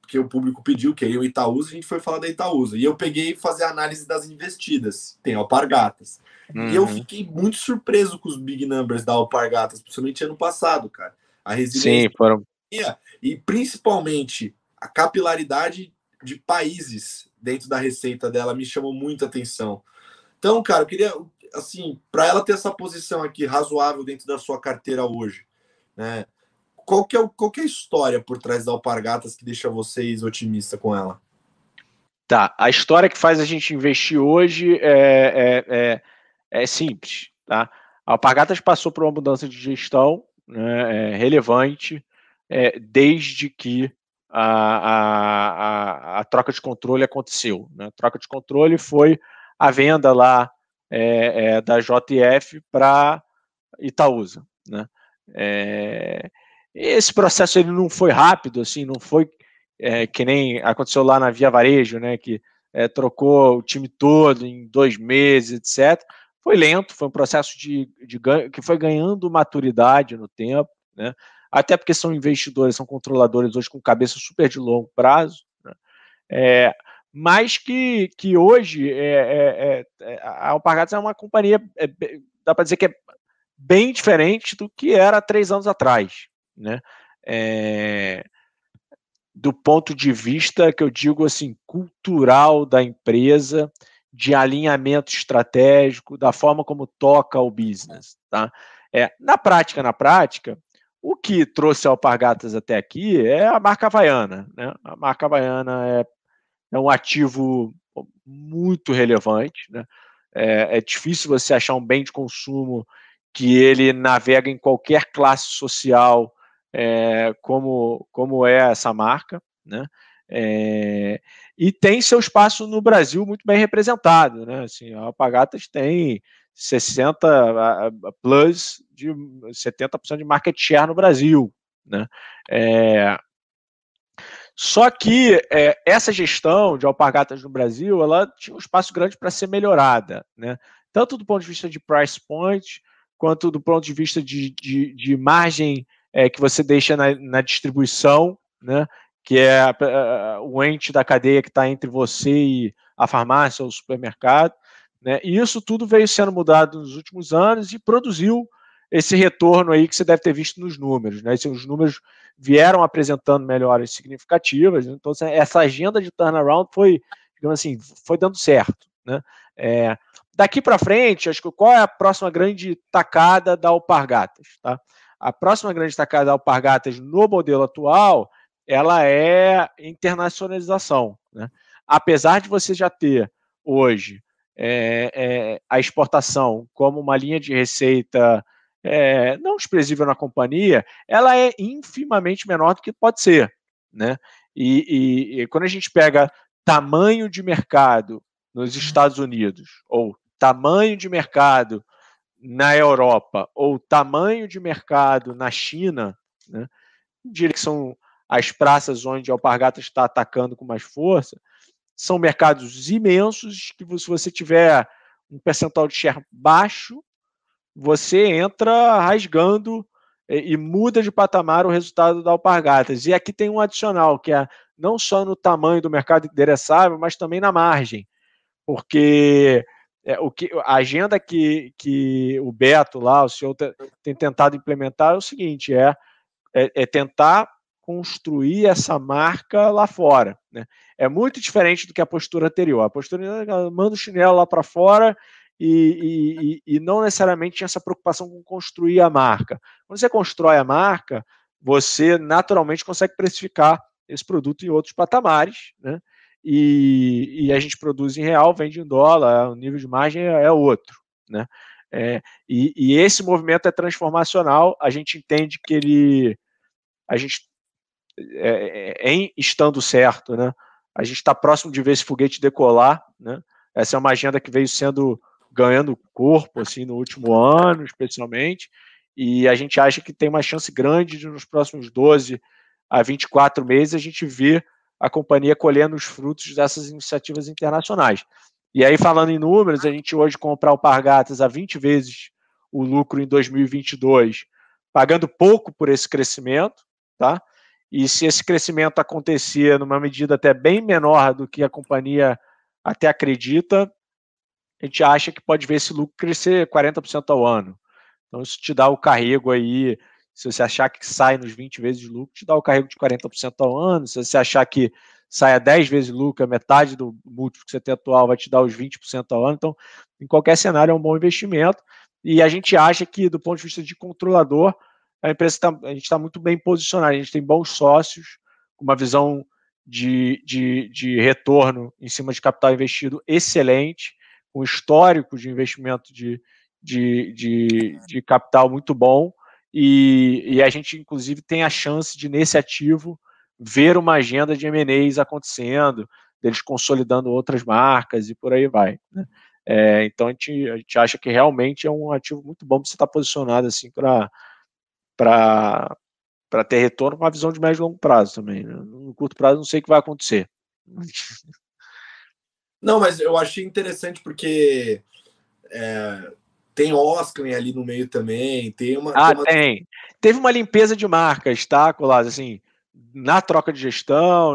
porque o público pediu, queria o Itaúsa, a gente foi falar da Itaúsa. E eu peguei fazer a análise das investidas. Tem alpargatas. Uhum. E eu uhum. fiquei muito surpreso com os big numbers da alpargatas, principalmente ano passado, cara. A resiliência. Sim, foram. E principalmente a capilaridade de países dentro da receita dela me chamou muita atenção. Então, cara, eu queria, assim, para ela ter essa posição aqui razoável dentro da sua carteira hoje, né? Qual que, é, qual que é a história por trás da Alpargatas que deixa vocês otimistas com ela? Tá, a história que faz a gente investir hoje é, é, é, é simples, tá? A Alpargatas passou por uma mudança de gestão né, é relevante é, desde que a, a, a, a, troca de controle aconteceu. Né? A troca de controle foi a venda lá é, é, da JF para Itaúsa. Né? É, esse processo ele não foi rápido, assim, não foi é, que nem aconteceu lá na Via Varejo, né, que é, trocou o time todo em dois meses, etc. Foi lento, foi um processo de, de que foi ganhando maturidade no tempo, né? até porque são investidores, são controladores hoje com cabeça super de longo prazo, né? é, mas que, que hoje é, é, é a Alpargatas é uma companhia, é, dá para dizer que é bem diferente do que era três anos atrás, né? É, do ponto de vista que eu digo assim cultural da empresa, de alinhamento estratégico, da forma como toca o business, tá? É, na prática, na prática, o que trouxe Alpargatas até aqui é a marca Havaiana. Né? A marca Havaiana é, é um ativo muito relevante. Né? É, é, difícil você achar um bem de consumo que ele navega em qualquer classe social, é, como, como é essa marca, né? É, e tem seu espaço no Brasil muito bem representado, né? Assim, a Alpagatas tem 60 plus de 70% de market share no Brasil, né? É, só que é, essa gestão de alpargatas no Brasil, ela tinha um espaço grande para ser melhorada, né? Tanto do ponto de vista de price point, quanto do ponto de vista de, de, de margem é, que você deixa na, na distribuição, né? Que é a, a, o ente da cadeia que está entre você e a farmácia ou o supermercado. Né? E isso tudo veio sendo mudado nos últimos anos e produziu esse retorno aí que você deve ter visto nos números. Né? Os números vieram apresentando melhoras significativas, então essa agenda de turnaround foi, digamos assim, foi dando certo. Né? É, daqui para frente, acho que qual é a próxima grande tacada da Alpargatas? Tá? A próxima grande tacada da Alpargatas no modelo atual, ela é internacionalização. Né? Apesar de você já ter hoje é, é, a exportação como uma linha de receita é, não expressiva na companhia, ela é infimamente menor do que pode ser. Né? E, e, e quando a gente pega tamanho de mercado nos uhum. Estados Unidos, ou tamanho de mercado na Europa, ou tamanho de mercado na China, né? diria que são as praças onde a Alpargata está atacando com mais força, são mercados imensos que se você tiver um percentual de share baixo, você entra rasgando e muda de patamar o resultado da Alpargatas. E aqui tem um adicional, que é não só no tamanho do mercado endereçável, mas também na margem. Porque é, o que, a agenda que, que o Beto lá, o senhor tem tentado implementar é o seguinte: é, é, é tentar construir essa marca lá fora. Né? É muito diferente do que a postura anterior. A postura manda o chinelo lá para fora e, e, e, não necessariamente tinha essa preocupação com construir a marca. Quando você constrói a marca, você naturalmente consegue precificar esse produto em outros patamares, né? E, e a gente produz em real, vende em dólar, o nível de margem é, é outro, né? É, e, e, esse movimento é transformacional. A gente entende que ele, a gente, é, é em estando certo, né? A gente está próximo de ver esse foguete decolar, né? Essa é uma agenda que veio sendo ganhando corpo assim no último ano, especialmente, e a gente acha que tem uma chance grande de nos próximos 12 a 24 meses a gente ver a companhia colhendo os frutos dessas iniciativas internacionais. E aí, falando em números, a gente hoje comprar o Pargatas a 20 vezes o lucro em 2022, pagando pouco por esse crescimento, tá? E se esse crescimento acontecer numa medida até bem menor do que a companhia até acredita, a gente acha que pode ver esse lucro crescer 40% ao ano. Então, isso te dá o carrego aí, se você achar que sai nos 20 vezes de lucro, te dá o carrego de 40% ao ano. Se você achar que sai a 10 vezes lucro, a metade do múltiplo que você tem atual vai te dar os 20% ao ano. Então, em qualquer cenário, é um bom investimento. E a gente acha que, do ponto de vista de controlador, a empresa tá, a gente está muito bem posicionado. A gente tem bons sócios, com uma visão de, de, de retorno em cima de capital investido excelente um histórico de investimento de, de, de, de capital muito bom, e, e, a gente, inclusive, tem a chance de, nesse ativo, ver uma agenda de M&As acontecendo, deles consolidando outras marcas e por aí vai. Né? É, então, a gente, a gente acha que realmente é um ativo muito bom para você estar posicionado assim para para ter retorno com uma visão de médio e longo prazo também. Né? No curto prazo, não sei o que vai acontecer. Não, mas eu achei interessante porque é, tem Oscar ali no meio também, tem uma. Ah, tem, uma... tem. Teve uma limpeza de marcas, tá, Colas? Assim, na troca de gestão,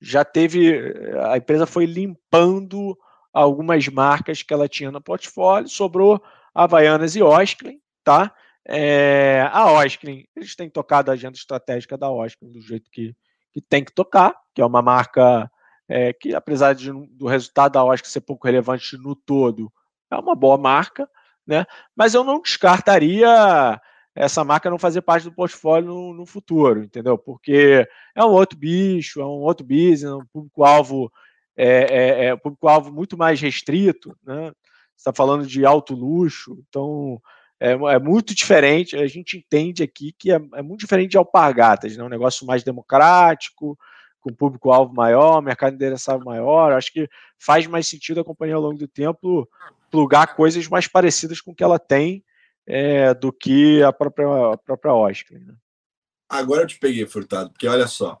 já teve. A empresa foi limpando algumas marcas que ela tinha no portfólio, sobrou Havaianas e Osklin, tá? É, a Osklin, eles têm tocado a agenda estratégica da Osklin do jeito que, que tem que tocar, que é uma marca é, que apesar de, do resultado da Oscar ser pouco relevante no todo, é uma boa marca, né? Mas eu não descartaria essa marca não fazer parte do portfólio no, no futuro, entendeu? Porque é um outro bicho, é um outro business, é um público-alvo é, é, é público-alvo muito mais restrito, né? está falando de alto luxo, então é, é, muito diferente. A gente entende aqui que é, é muito diferente de alpargatas, né? um negócio mais democrático, com público-alvo maior, mercado endereçável maior. Acho que faz mais sentido a companhia ao longo do tempo plugar coisas mais parecidas com o que ela tem é, do que a própria, a própria Oscar. Né? Agora eu te peguei, Furtado, porque olha só.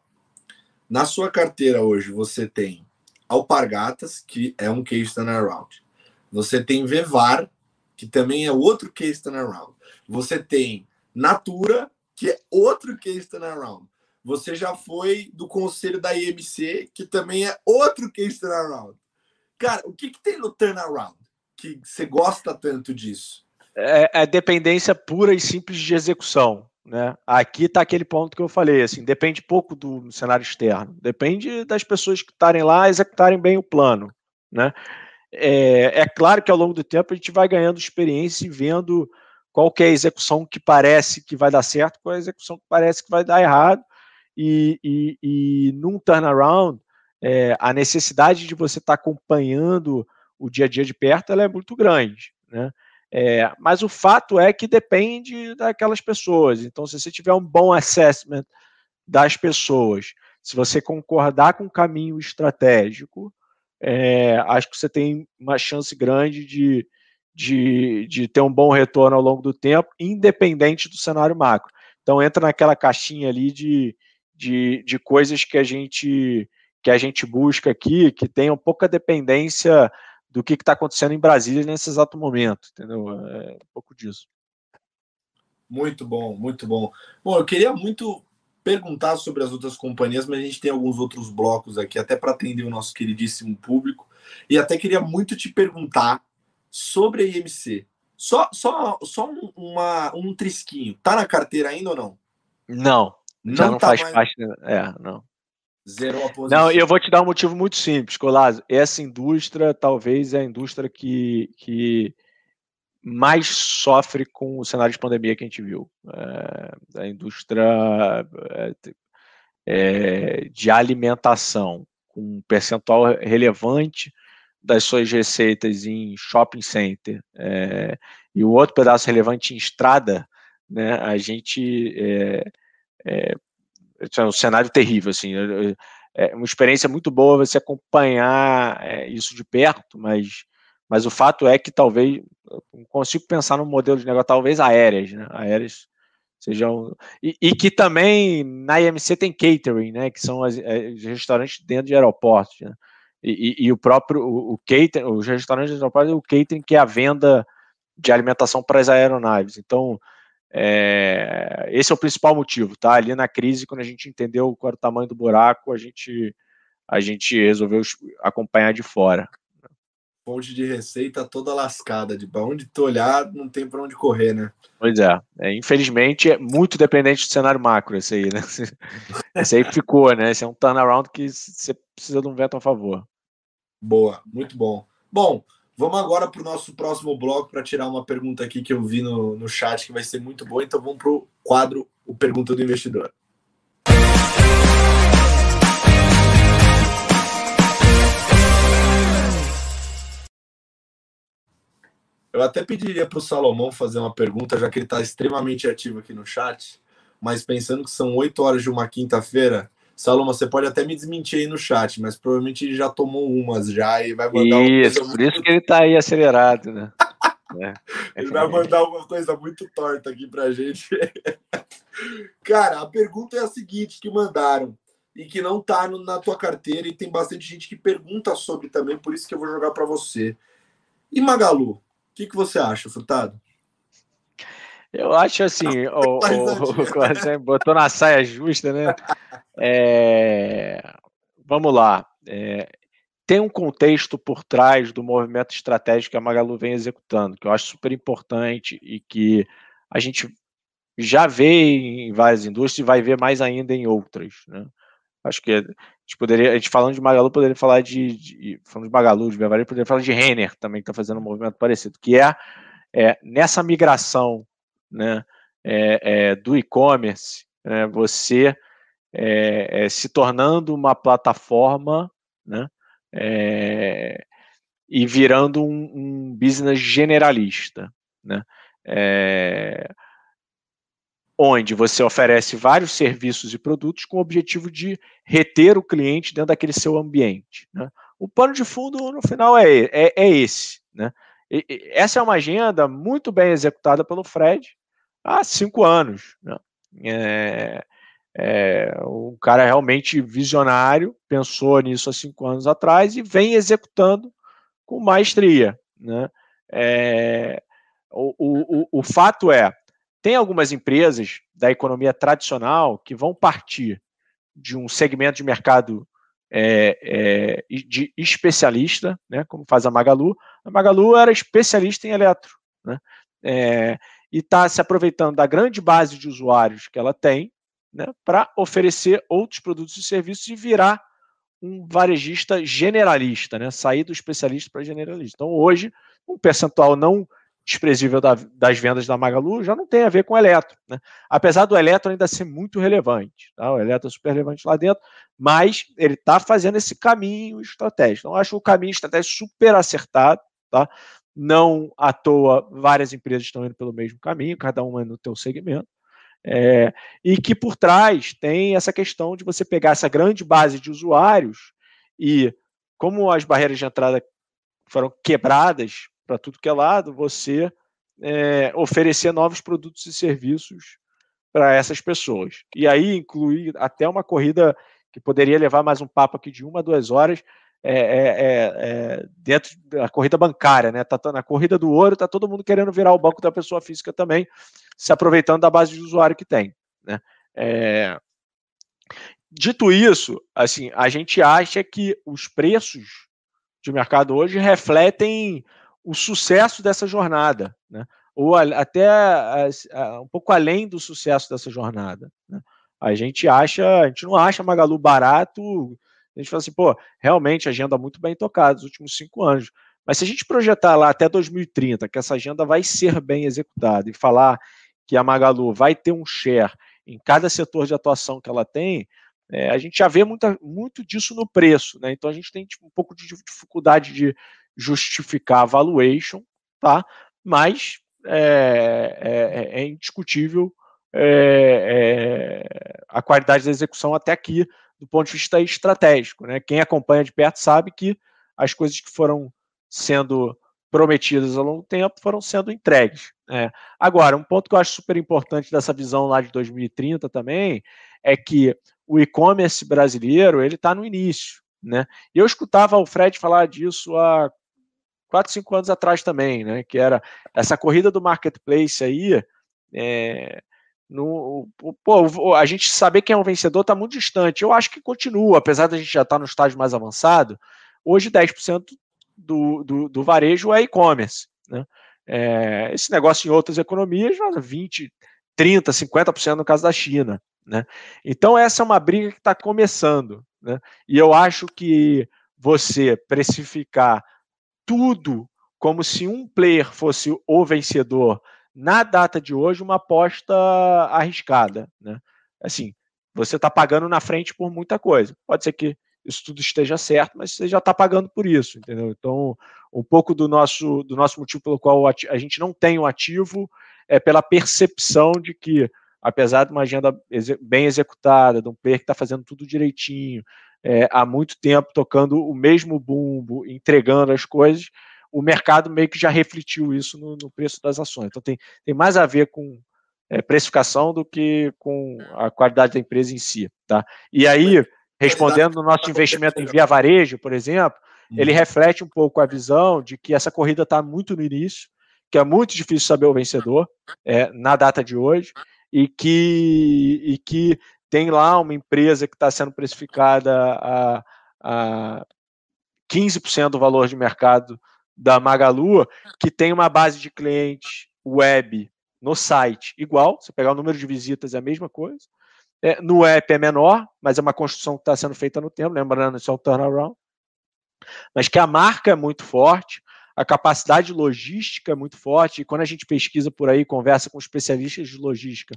Na sua carteira hoje você tem Alpargatas, que é um case turnaround. Você tem Vevar, que também é outro case turnaround. Você tem Natura, que é outro case turnaround. Você já foi do conselho da IMC, que também é outro case turnaround. Cara, o que, que tem no turnaround que você gosta tanto disso? É, é dependência pura e simples de execução. Né? Aqui está aquele ponto que eu falei, assim, depende pouco do cenário externo, depende das pessoas que estarem lá executarem bem o plano. Né? É, é, claro que ao longo do tempo a gente vai ganhando experiência e vendo qual é a execução que parece que vai dar certo, qual é a execução que parece que vai dar errado, e, e, e num turnaround, é, a necessidade de você estar tá acompanhando o dia a dia de perto ela é muito grande. Né? É, mas o fato é que depende daquelas pessoas. Então, se você tiver um bom assessment das pessoas, se você concordar com o caminho estratégico, é, acho que você tem uma chance grande de, de, de ter um bom retorno ao longo do tempo, independente do cenário macro. Então, entra naquela caixinha ali de, de, de coisas que a gente que a gente busca aqui, que tenham pouca dependência do que está acontecendo em Brasília nesse exato momento, entendeu? É um pouco disso. Muito bom, muito bom. Bom, eu queria muito perguntar sobre as outras companhias, mas a gente tem alguns outros blocos aqui, até para atender o nosso queridíssimo público. E até queria muito te perguntar sobre a IMC. Só, só, só um, uma, um trisquinho. Tá na carteira ainda ou não? Não. Não, já não tá faz mais... parte. É, não. Zerou a posição. Não, eu vou te dar um motivo muito simples, Colazo. Essa indústria talvez é a indústria que, que mais sofre com o cenário de pandemia que a gente viu. É, a indústria é, é, de alimentação, com um percentual relevante das suas receitas em shopping center é, e o outro pedaço relevante em estrada, né, a gente é, é, é um cenário terrível, assim, é uma experiência muito boa você acompanhar é, isso de perto, mas, mas o fato é que talvez, consigo pensar num modelo de negócio, talvez aéreas, né, aéreas sejam, e, e, que também na IMC tem catering, né, que são as restaurantes dentro de aeroportos, né, e, e, e, o próprio, o, o catering, os restaurantes de aeroportos, o catering que é a venda de alimentação para as aeronaves, então, é, esse é o principal motivo, tá? Ali na crise, quando a gente entendeu qual era o tamanho do buraco, a gente, a gente resolveu acompanhar de fora. Fonte de receita toda lascada, de para onde tu olhar, não tem para onde correr, né? Pois é. é. Infelizmente, é muito dependente do cenário macro esse aí, né? Esse aí ficou, né? Esse é um turnaround que você precisa de um veto a favor. Boa, muito bom. Bom, Vamos agora para o nosso próximo bloco para tirar uma pergunta aqui que eu vi no, no chat que vai ser muito boa. Então vamos para o quadro O Pergunta do Investidor. Eu até pediria para o Salomão fazer uma pergunta, já que ele está extremamente ativo aqui no chat, mas pensando que são 8 horas de uma quinta-feira, Saloma, você pode até me desmentir aí no chat, mas provavelmente ele já tomou umas já e vai mandar Isso, por muito... isso que ele está aí acelerado, né? é. Ele vai mandar uma coisa muito torta aqui pra gente. Cara, a pergunta é a seguinte que mandaram e que não tá no, na tua carteira e tem bastante gente que pergunta sobre também, por isso que eu vou jogar para você. E Magalu, o que, que você acha, Furtado? Eu acho assim, o, o, o, botou na saia justa, né? É, vamos lá. É, tem um contexto por trás do movimento estratégico que a Magalu vem executando, que eu acho super importante e que a gente já vê em várias indústrias e vai ver mais ainda em outras. Né? Acho que a gente poderia, a gente falando de Magalu, poderia falar de, de falando de Magalu, de Bevaria, poderia falar de Renner também, que está fazendo um movimento parecido, que é, é nessa migração né, é, é, do e-commerce, né, você é, se tornando uma plataforma né, e virando um, um, business generalista. Né? É, onde você oferece vários serviços e produtos com o objetivo de reter o cliente dentro daquele seu ambiente. Né? O pano de fundo, no final, é, é, é esse. Né? E, e, essa é uma agenda muito bem executada pelo Fred há cinco anos. Né? É, é, um cara realmente visionário, pensou nisso há cinco anos atrás e vem executando com maestria. Né? É, o, o, o, o fato é, tem algumas empresas da economia tradicional que vão partir de um segmento de mercado é, é, de especialista, né, como faz a Magalu. A Magalu era especialista em eletro, né, é, e está se aproveitando da grande base de usuários que ela tem né, para oferecer outros produtos e serviços e virar um varejista generalista, né, sair do especialista para generalista. Então, hoje, um percentual não desprezível da, das vendas da Magalu já não tem a ver com o eletro. Né? Apesar do eletro ainda ser muito relevante. Tá? O eletro é super relevante lá dentro, mas ele está fazendo esse caminho estratégico. Então, acho o caminho estratégico super acertado. Tá? Não à toa, várias empresas estão indo pelo mesmo caminho, cada uma no seu segmento. É, e que por trás tem essa questão de você pegar essa grande base de usuários e, como as barreiras de entrada foram quebradas para tudo que é lado, você é, oferecer novos produtos e serviços para essas pessoas. E aí incluir até uma corrida que poderia levar mais um papo aqui de uma, duas horas, é, é, é, é dentro da corrida bancária, né? Tá, na corrida do ouro, tá todo mundo querendo virar o banco da pessoa física também, se aproveitando da base de usuário que tem. Né? É, dito isso, assim, a gente acha que os preços de mercado hoje refletem o sucesso dessa jornada, né? ou até um pouco além do sucesso dessa jornada. Né? A gente acha, a gente não acha Magalu barato, a gente fala assim, pô, realmente agenda muito bem tocada nos últimos cinco anos. Mas se a gente projetar lá até 2030 que essa agenda vai ser bem executada e falar que a Magalu vai ter um share em cada setor de atuação que ela tem, é, a gente já vê muita, muito disso no preço, né? Então a gente tem tipo, um pouco de dificuldade de, justificar a valuation, tá? mas é, é, é indiscutível é, é, a qualidade da execução até aqui, do ponto de vista estratégico. Né? Quem acompanha de perto sabe que as coisas que foram sendo prometidas ao longo do tempo foram sendo entregues. Né? Agora, um ponto que eu acho super importante dessa visão lá de 2030 também é que o e-commerce brasileiro ele está no início. Né? Eu escutava o Fred falar disso há quatro, cinco anos atrás também, né? Que era essa corrida do marketplace aí. É, no, pô, a gente saber quem é o vencedor está muito distante. Eu acho que continua, apesar da gente já estar tá no estágio mais avançado. Hoje, 10% do, do, do varejo é e-commerce. Né? É, esse negócio em outras economias, 20, 30, 50% no caso da China. Né? Então, essa é uma briga que está começando. Né? E eu acho que você precificar tudo como se um player fosse o vencedor na data de hoje, uma aposta arriscada. Né? Assim, você está pagando na frente por muita coisa. Pode ser que isso tudo esteja certo, mas você já está pagando por isso, entendeu? Então, um pouco do nosso, do nosso motivo pelo qual a gente não tem um ativo é pela percepção de que, apesar de uma agenda bem executada, de um player que está fazendo tudo direitinho, é, há muito tempo tocando o mesmo bumbo, entregando as coisas, o mercado meio que já refletiu isso no, no preço das ações. Então tem, tem mais a ver com é, precificação do que com a qualidade da empresa em si. Tá? E aí, respondendo no nosso investimento em via varejo, por exemplo, ele uhum. reflete um pouco a visão de que essa corrida está muito no início, que é muito difícil saber o vencedor é, na data de hoje, e que, e que tem lá uma empresa que está sendo precificada a, a 15% do valor de mercado da Magalu, que tem uma base de clientes web no site igual, você pegar o número de visitas é a mesma coisa. É, no app é menor, mas é uma construção que está sendo feita no tempo, lembrando, isso é um turnaround. Mas que a marca é muito forte, a capacidade logística é muito forte, e quando a gente pesquisa por aí, conversa com especialistas de logística,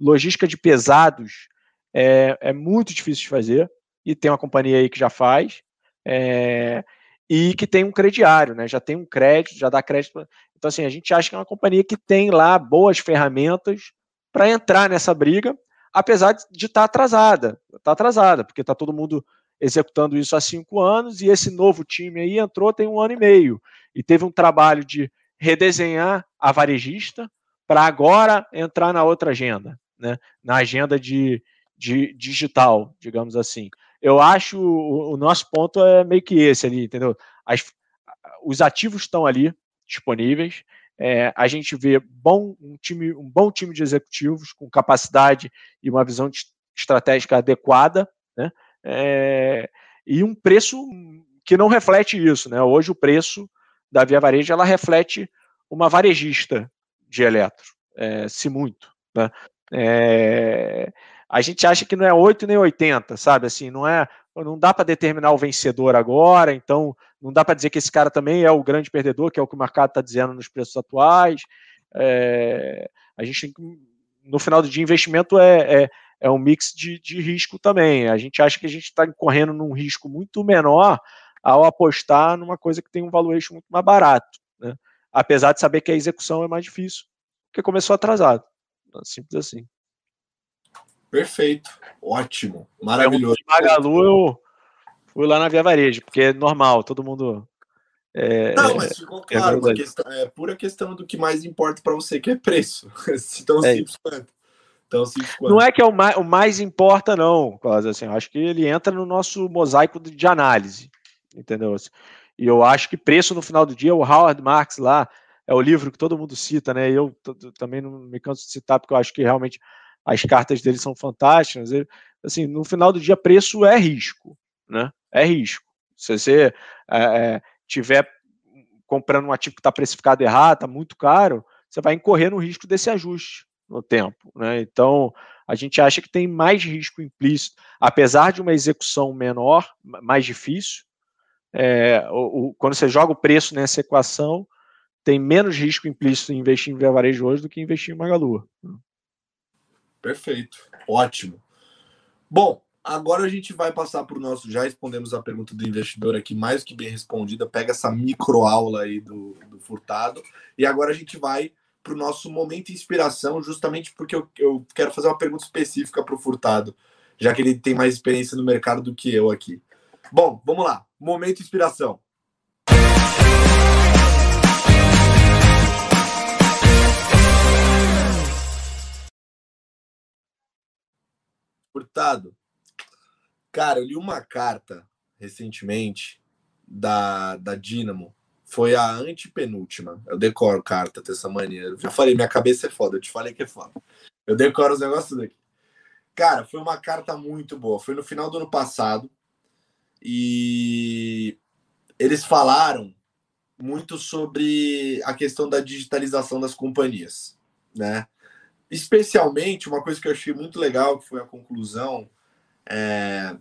logística de pesados é, é muito difícil de fazer, e tem uma companhia aí que já faz, é, e que tem um crediário, né? Já tem um crédito, já dá crédito. Então, assim, a gente acha que é uma companhia que tem lá boas ferramentas para entrar nessa briga, apesar de estar tá atrasada. Está atrasada, porque está todo mundo executando isso há cinco anos e esse novo time aí entrou tem um ano e meio e teve um trabalho de redesenhar a varejista para agora entrar na outra agenda, né? na agenda de, de digital, digamos assim. Eu acho o, o nosso ponto é meio que esse ali, entendeu? As, os ativos estão ali disponíveis. É, a gente vê bom, um, time, um bom time de executivos com capacidade e uma visão estratégica adequada, né? É, e um preço que não reflete isso, né? Hoje o preço da Via Varejo ela reflete uma varejista de eletro, é, se muito, né? É, a gente acha que não é 8 nem 80, sabe? Assim, não é, não dá para determinar o vencedor agora, então não dá para dizer que esse cara também é o grande perdedor, que é o que o mercado está dizendo nos preços atuais. É, a gente no final do dia, investimento é, é, é um mix de, de risco também. A gente acha que a gente está correndo num risco muito menor ao apostar numa coisa que tem um valuation muito mais barato, né? apesar de saber que a execução é mais difícil, porque começou atrasado. Simples assim. Perfeito, ótimo, maravilhoso. Magalu, eu fui lá na Via Varejo, porque é normal, todo mundo. É, Não, mas ficou é claro, é, questão, é pura questão do que mais importa para você, que é preço. Tão é simples quanto. Tão simples quanto. Não é que é o mais, o mais importa, não, quase assim. Eu acho que ele entra no nosso mosaico de análise, entendeu? E eu acho que preço no final do dia, o Howard Marks lá, é o livro que todo mundo cita, né? Eu também não me canso de citar, porque eu acho que realmente as cartas dele são fantásticas. Ele, assim, no final do dia, preço é risco, né? É risco. Se você é, é tiver comprando um ativo que está precificado errado, está muito caro, você vai incorrer no risco desse ajuste no tempo, né? Então, a gente acha que tem mais risco implícito, apesar de uma execução menor, mais difícil. É, o, o, quando você joga o preço nessa equação, tem menos risco implícito em investir em Varejo hoje do que investir em Magalu. Perfeito, ótimo. Bom, agora a gente vai passar para o nosso. Já respondemos a pergunta do investidor aqui, mais que bem respondida. Pega essa microaula aí do, do Furtado. E agora a gente vai para o nosso momento de inspiração, justamente porque eu, eu quero fazer uma pergunta específica para o Furtado, já que ele tem mais experiência no mercado do que eu aqui. Bom, vamos lá. Momento de inspiração. Furtado, cara, eu li uma carta recentemente da, da Dynamo. Foi a antepenúltima. Eu decoro carta dessa maneira. Eu falei, minha cabeça é foda. Eu te falei que é foda. Eu decoro os negócios daqui. Cara, foi uma carta muito boa. Foi no final do ano passado. E eles falaram muito sobre a questão da digitalização das companhias, né? Especialmente, uma coisa que eu achei muito legal, que foi a conclusão é,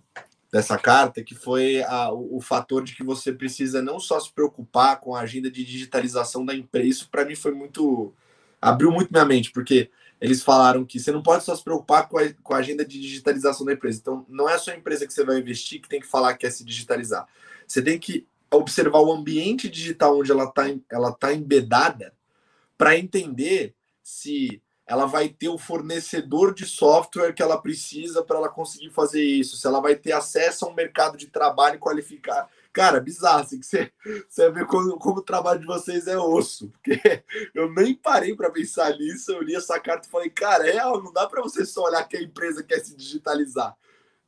dessa carta, que foi a, o, o, fator de que você precisa não só se preocupar com a agenda de digitalização da empresa. Isso, para mim, foi muito. abriu muito minha mente, porque eles falaram que você não pode só se preocupar com a, com a agenda de digitalização da empresa. Então, não é só a empresa que você vai investir que tem que falar que quer se digitalizar. Você tem que observar o ambiente digital onde ela está ela tá embedada para entender se ela vai ter o fornecedor de software que ela precisa para ela conseguir fazer isso, se ela vai ter acesso a um mercado de trabalho qualificado. Cara, bizarro, assim, que você, você vê como, como o trabalho de vocês é osso, porque eu nem parei para pensar nisso, eu li essa carta e falei, cara, é, não dá para você só olhar que a empresa quer se digitalizar.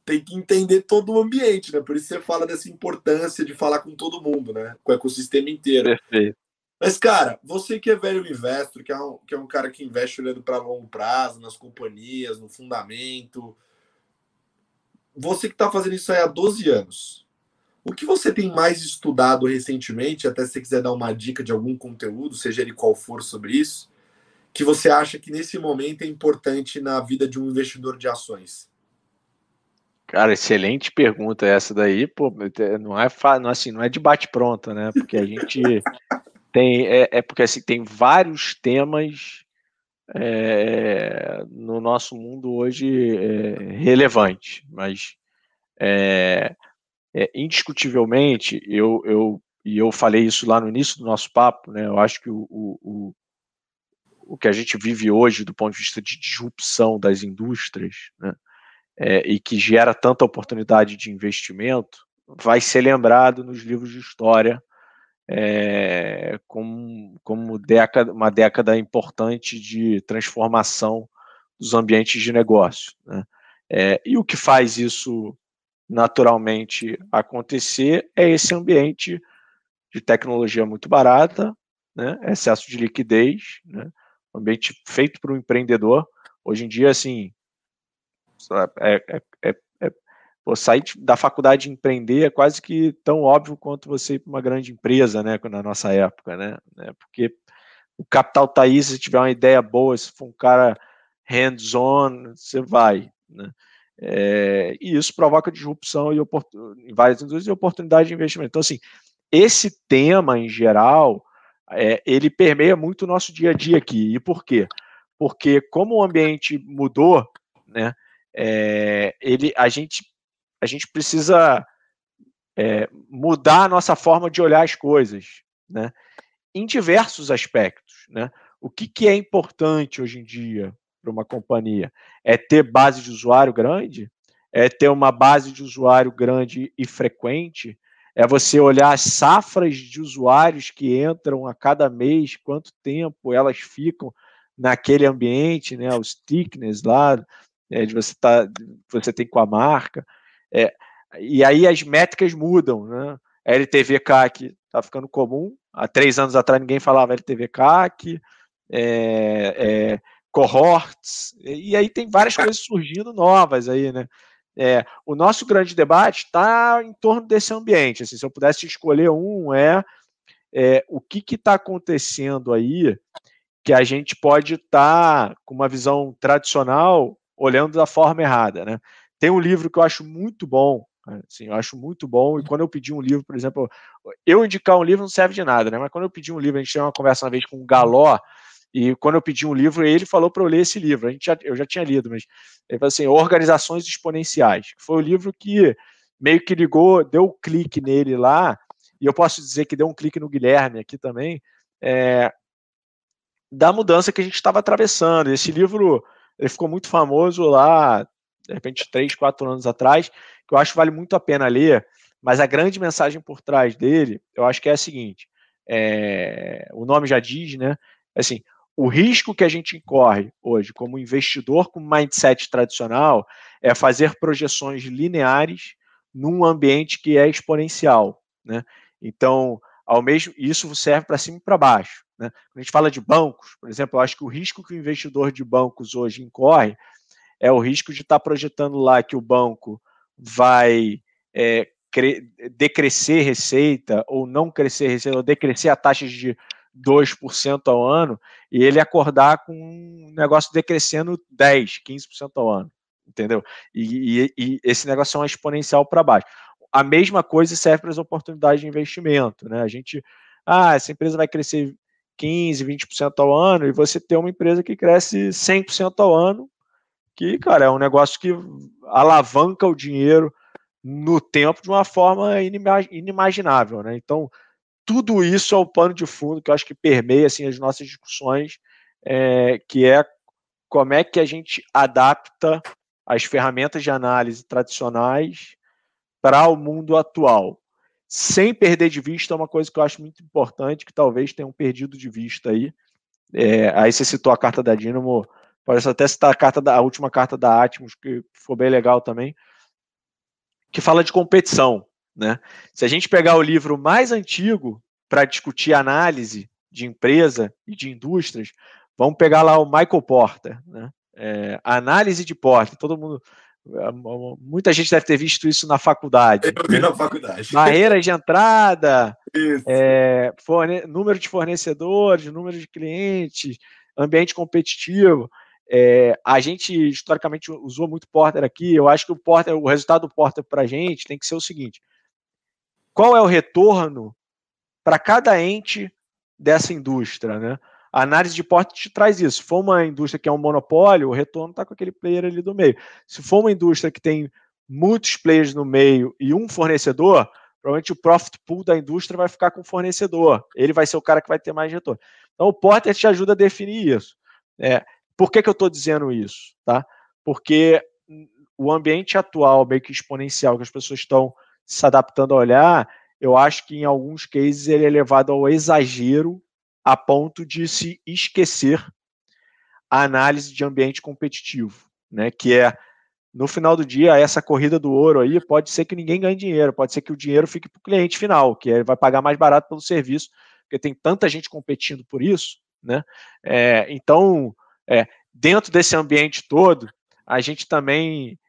Tem que entender todo o ambiente, né? Por isso você fala dessa importância de falar com todo mundo, né? Com o ecossistema inteiro. Perfeito. Mas, cara, você que é velho investor, que é um, que é um cara que investe olhando para longo prazo, nas companhias, no fundamento, você que está fazendo isso aí há 12 anos, o que você tem mais estudado recentemente, até se você quiser dar uma dica de algum conteúdo, seja ele qual for sobre isso, que você acha que nesse momento é importante na vida de um investidor de ações? Cara, excelente pergunta essa daí, pô, não é assim, não é de bate pronto, né? Porque a gente tem, é, é porque assim, tem vários temas é, no nosso mundo hoje é, relevantes, mas é, é, indiscutivelmente eu, eu e eu falei isso lá no início do nosso papo, né? Eu acho que o, o, o que a gente vive hoje do ponto de vista de disrupção das indústrias, né, é, e que gera tanta oportunidade de investimento, vai ser lembrado nos livros de história é, como, como década, uma década importante de transformação dos ambientes de negócio. Né? É, e o que faz isso naturalmente acontecer é esse ambiente de tecnologia muito barata, né? excesso de liquidez, né? ambiente feito para o empreendedor. Hoje em dia, assim, é, é, é pô, sair da faculdade de empreender é quase que tão óbvio quanto você ir para uma grande empresa, né, na nossa época, né, né porque o capital está aí, se tiver uma ideia boa, se for um cara hands-on, você vai, né, é, e isso provoca disrupção e em várias indústrias e oportunidade de investimento. Então, assim, esse tema em geral, é, ele permeia muito o nosso dia a dia aqui. E por quê? Porque como o ambiente mudou, né, é, ele, a, gente, a gente precisa é, mudar a nossa forma de olhar as coisas, né, em diversos aspectos. Né? O que, que é importante hoje em dia para uma companhia? É ter base de usuário grande? É ter uma base de usuário grande e frequente? é você olhar as safras de usuários que entram a cada mês, quanto tempo elas ficam naquele ambiente, né, os thickness lá, é, de você tá, você tem com a marca, é, e aí as métricas mudam, né? LTV CAC está ficando comum. Há três anos atrás ninguém falava LTV CAC, é, é, cohorts, e aí tem várias coisas surgindo novas aí, né? É, o nosso grande debate está em torno desse ambiente. Assim, se eu pudesse escolher um, é, é o que está acontecendo aí que a gente pode estar tá com uma visão tradicional olhando da forma errada. Né? Tem um livro que eu acho muito bom, assim, eu acho muito bom, e quando eu pedi um livro, por exemplo, eu indicar um livro não serve de nada, né? mas quando eu pedi um livro, a gente teve uma conversa uma vez com o Galó, e quando eu pedi um livro, ele falou para eu ler esse livro. A gente já, eu já tinha lido, mas ele falou assim: Organizações Exponenciais, que foi o livro que meio que ligou, deu um clique nele lá, e eu posso dizer que deu um clique no Guilherme aqui também, é, da mudança que a gente estava atravessando. Esse livro ele ficou muito famoso lá, de repente, três, quatro anos atrás, que eu acho que vale muito a pena ler, mas a grande mensagem por trás dele, eu acho que é a seguinte: é, o nome já diz, né? Assim, o risco que a gente incorre hoje como investidor com mindset tradicional é fazer projeções lineares num ambiente que é exponencial, né? Então, ao mesmo isso serve para cima e para baixo, né? Quando a gente fala de bancos, por exemplo, eu acho que o risco que o investidor de bancos hoje incorre é o risco de estar tá projetando lá que o banco vai é, decrescer receita ou não crescer receita, ou decrescer a taxas de 2% ao ano e ele acordar com um negócio decrescendo 10%, 15% ao ano, entendeu? E, e, e esse negócio é uma exponencial para baixo. A mesma coisa serve para as oportunidades de investimento, né? A gente, ah, essa empresa vai crescer 15, 20% ao ano e você tem uma empresa que cresce 100% ao ano, que, cara, é um negócio que alavanca o dinheiro no tempo de uma forma inimaginável, né? Então, tudo isso é o pano de fundo que eu acho que permeia assim, as nossas discussões, é, que é como é que a gente adapta as ferramentas de análise tradicionais para o mundo atual, sem perder de vista uma coisa que eu acho muito importante, que talvez tenham perdido de vista aí. É, aí você citou a carta da Dynamo, parece até citar a, carta da, a última carta da Atmos, que ficou bem legal também, que fala de competição. Né? Se a gente pegar o livro mais antigo para discutir análise de empresa e de indústrias, vamos pegar lá o Michael Porter, né? É, análise de Porter, todo mundo, é, muita gente deve ter visto isso na faculdade. Eu vi na faculdade. Barreiras de entrada, é, número de fornecedores, número de clientes, ambiente competitivo. É, a gente historicamente usou muito Porter aqui. Eu acho que o Porter, o resultado do Porter para a gente tem que ser o seguinte: qual é o retorno para cada ente dessa indústria, né? A análise de porte te traz isso. Se for uma indústria que é um monopólio, o retorno está com aquele player ali do meio. Se for uma indústria que tem muitos players no meio e um fornecedor, provavelmente o profit pool da indústria vai ficar com o fornecedor. Ele vai ser o cara que vai ter mais retorno. Então o Porter te ajuda a definir isso. É, por que, que eu estou dizendo isso? Tá? Porque o ambiente atual, meio que exponencial, que as pessoas estão se adaptando a olhar, eu acho que em alguns cases ele é levado ao exagero a ponto de se esquecer a análise de ambiente competitivo, né? Que é no final do dia essa corrida do ouro aí pode ser que ninguém ganhe dinheiro, pode ser que o dinheiro fique para o cliente final, que ele vai pagar mais barato pelo serviço, porque tem tanta gente competindo por isso, né? É, então, é, dentro desse ambiente todo, a gente também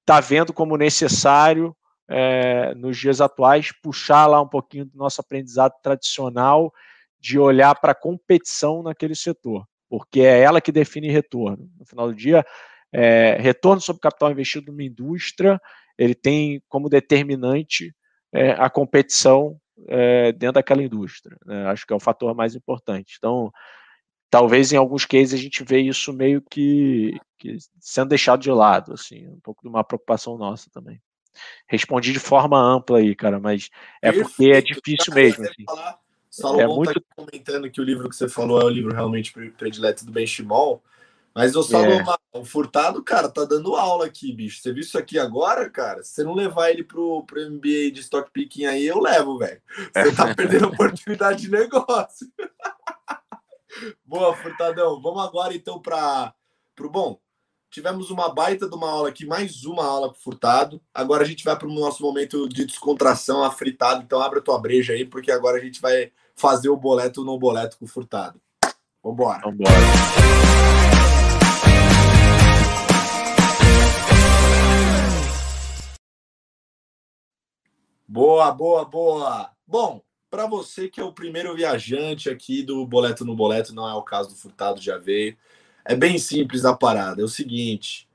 está vendo como necessário é, nos dias atuais, puxar lá um pouquinho do nosso aprendizado tradicional de olhar para a competição naquele setor, porque é ela que define retorno. No final do dia, é, retorno sobre capital investido numa indústria, ele tem como determinante é, a competição é, dentro daquela indústria. Né? Acho que é o fator mais importante. Então, talvez em alguns cases a gente vê isso meio que, que sendo deixado de lado, assim, um pouco de uma preocupação nossa também respondi de forma ampla aí, cara, mas é Perfeito. porque é difícil mesmo. Assim. Salomão é tá muito... tá comentando que o livro que você falou é o livro realmente predileto do Ben Shimon. Mas o Salomão, é. o Furtado, cara, tá dando aula aqui, bicho. Você viu isso aqui agora, cara? Se você não levar ele pro, pro MBA de stock picking aí, eu levo, velho. Você tá perdendo oportunidade de negócio. Boa, Furtadão. Vamos agora então para pro bom. Tivemos uma baita de uma aula aqui, mais uma aula com Furtado. Agora a gente vai para o nosso momento de descontração, afritado. Então abre a tua breja aí, porque agora a gente vai fazer o boleto ou não boleto com Furtado. Vambora. Vambora. Boa, boa, boa. Bom, para você que é o primeiro viajante aqui do Boleto no Boleto, não é o caso do Furtado, já veio. É bem simples a parada. É o seguinte: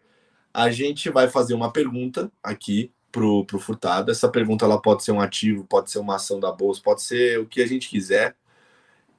a gente vai fazer uma pergunta aqui pro, pro Furtado. Essa pergunta ela pode ser um ativo, pode ser uma ação da bolsa, pode ser o que a gente quiser.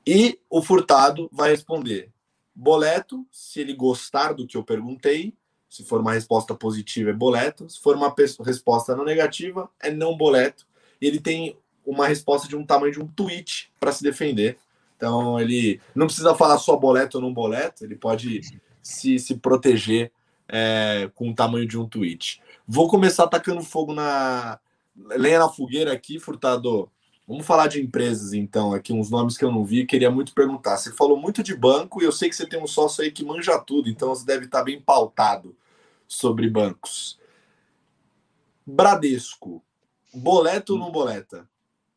E o Furtado vai responder boleto, se ele gostar do que eu perguntei. Se for uma resposta positiva, é boleto. Se for uma resposta não negativa, é não boleto. Ele tem uma resposta de um tamanho de um tweet para se defender. Então ele não precisa falar só boleto ou não boleto, ele pode se, se proteger é, com o tamanho de um tweet. Vou começar atacando fogo na lenha na fogueira aqui, Furtado. Vamos falar de empresas então, aqui uns nomes que eu não vi, queria muito perguntar. Você falou muito de banco e eu sei que você tem um sócio aí que manja tudo, então você deve estar bem pautado sobre bancos. Bradesco, boleto ou não boleta?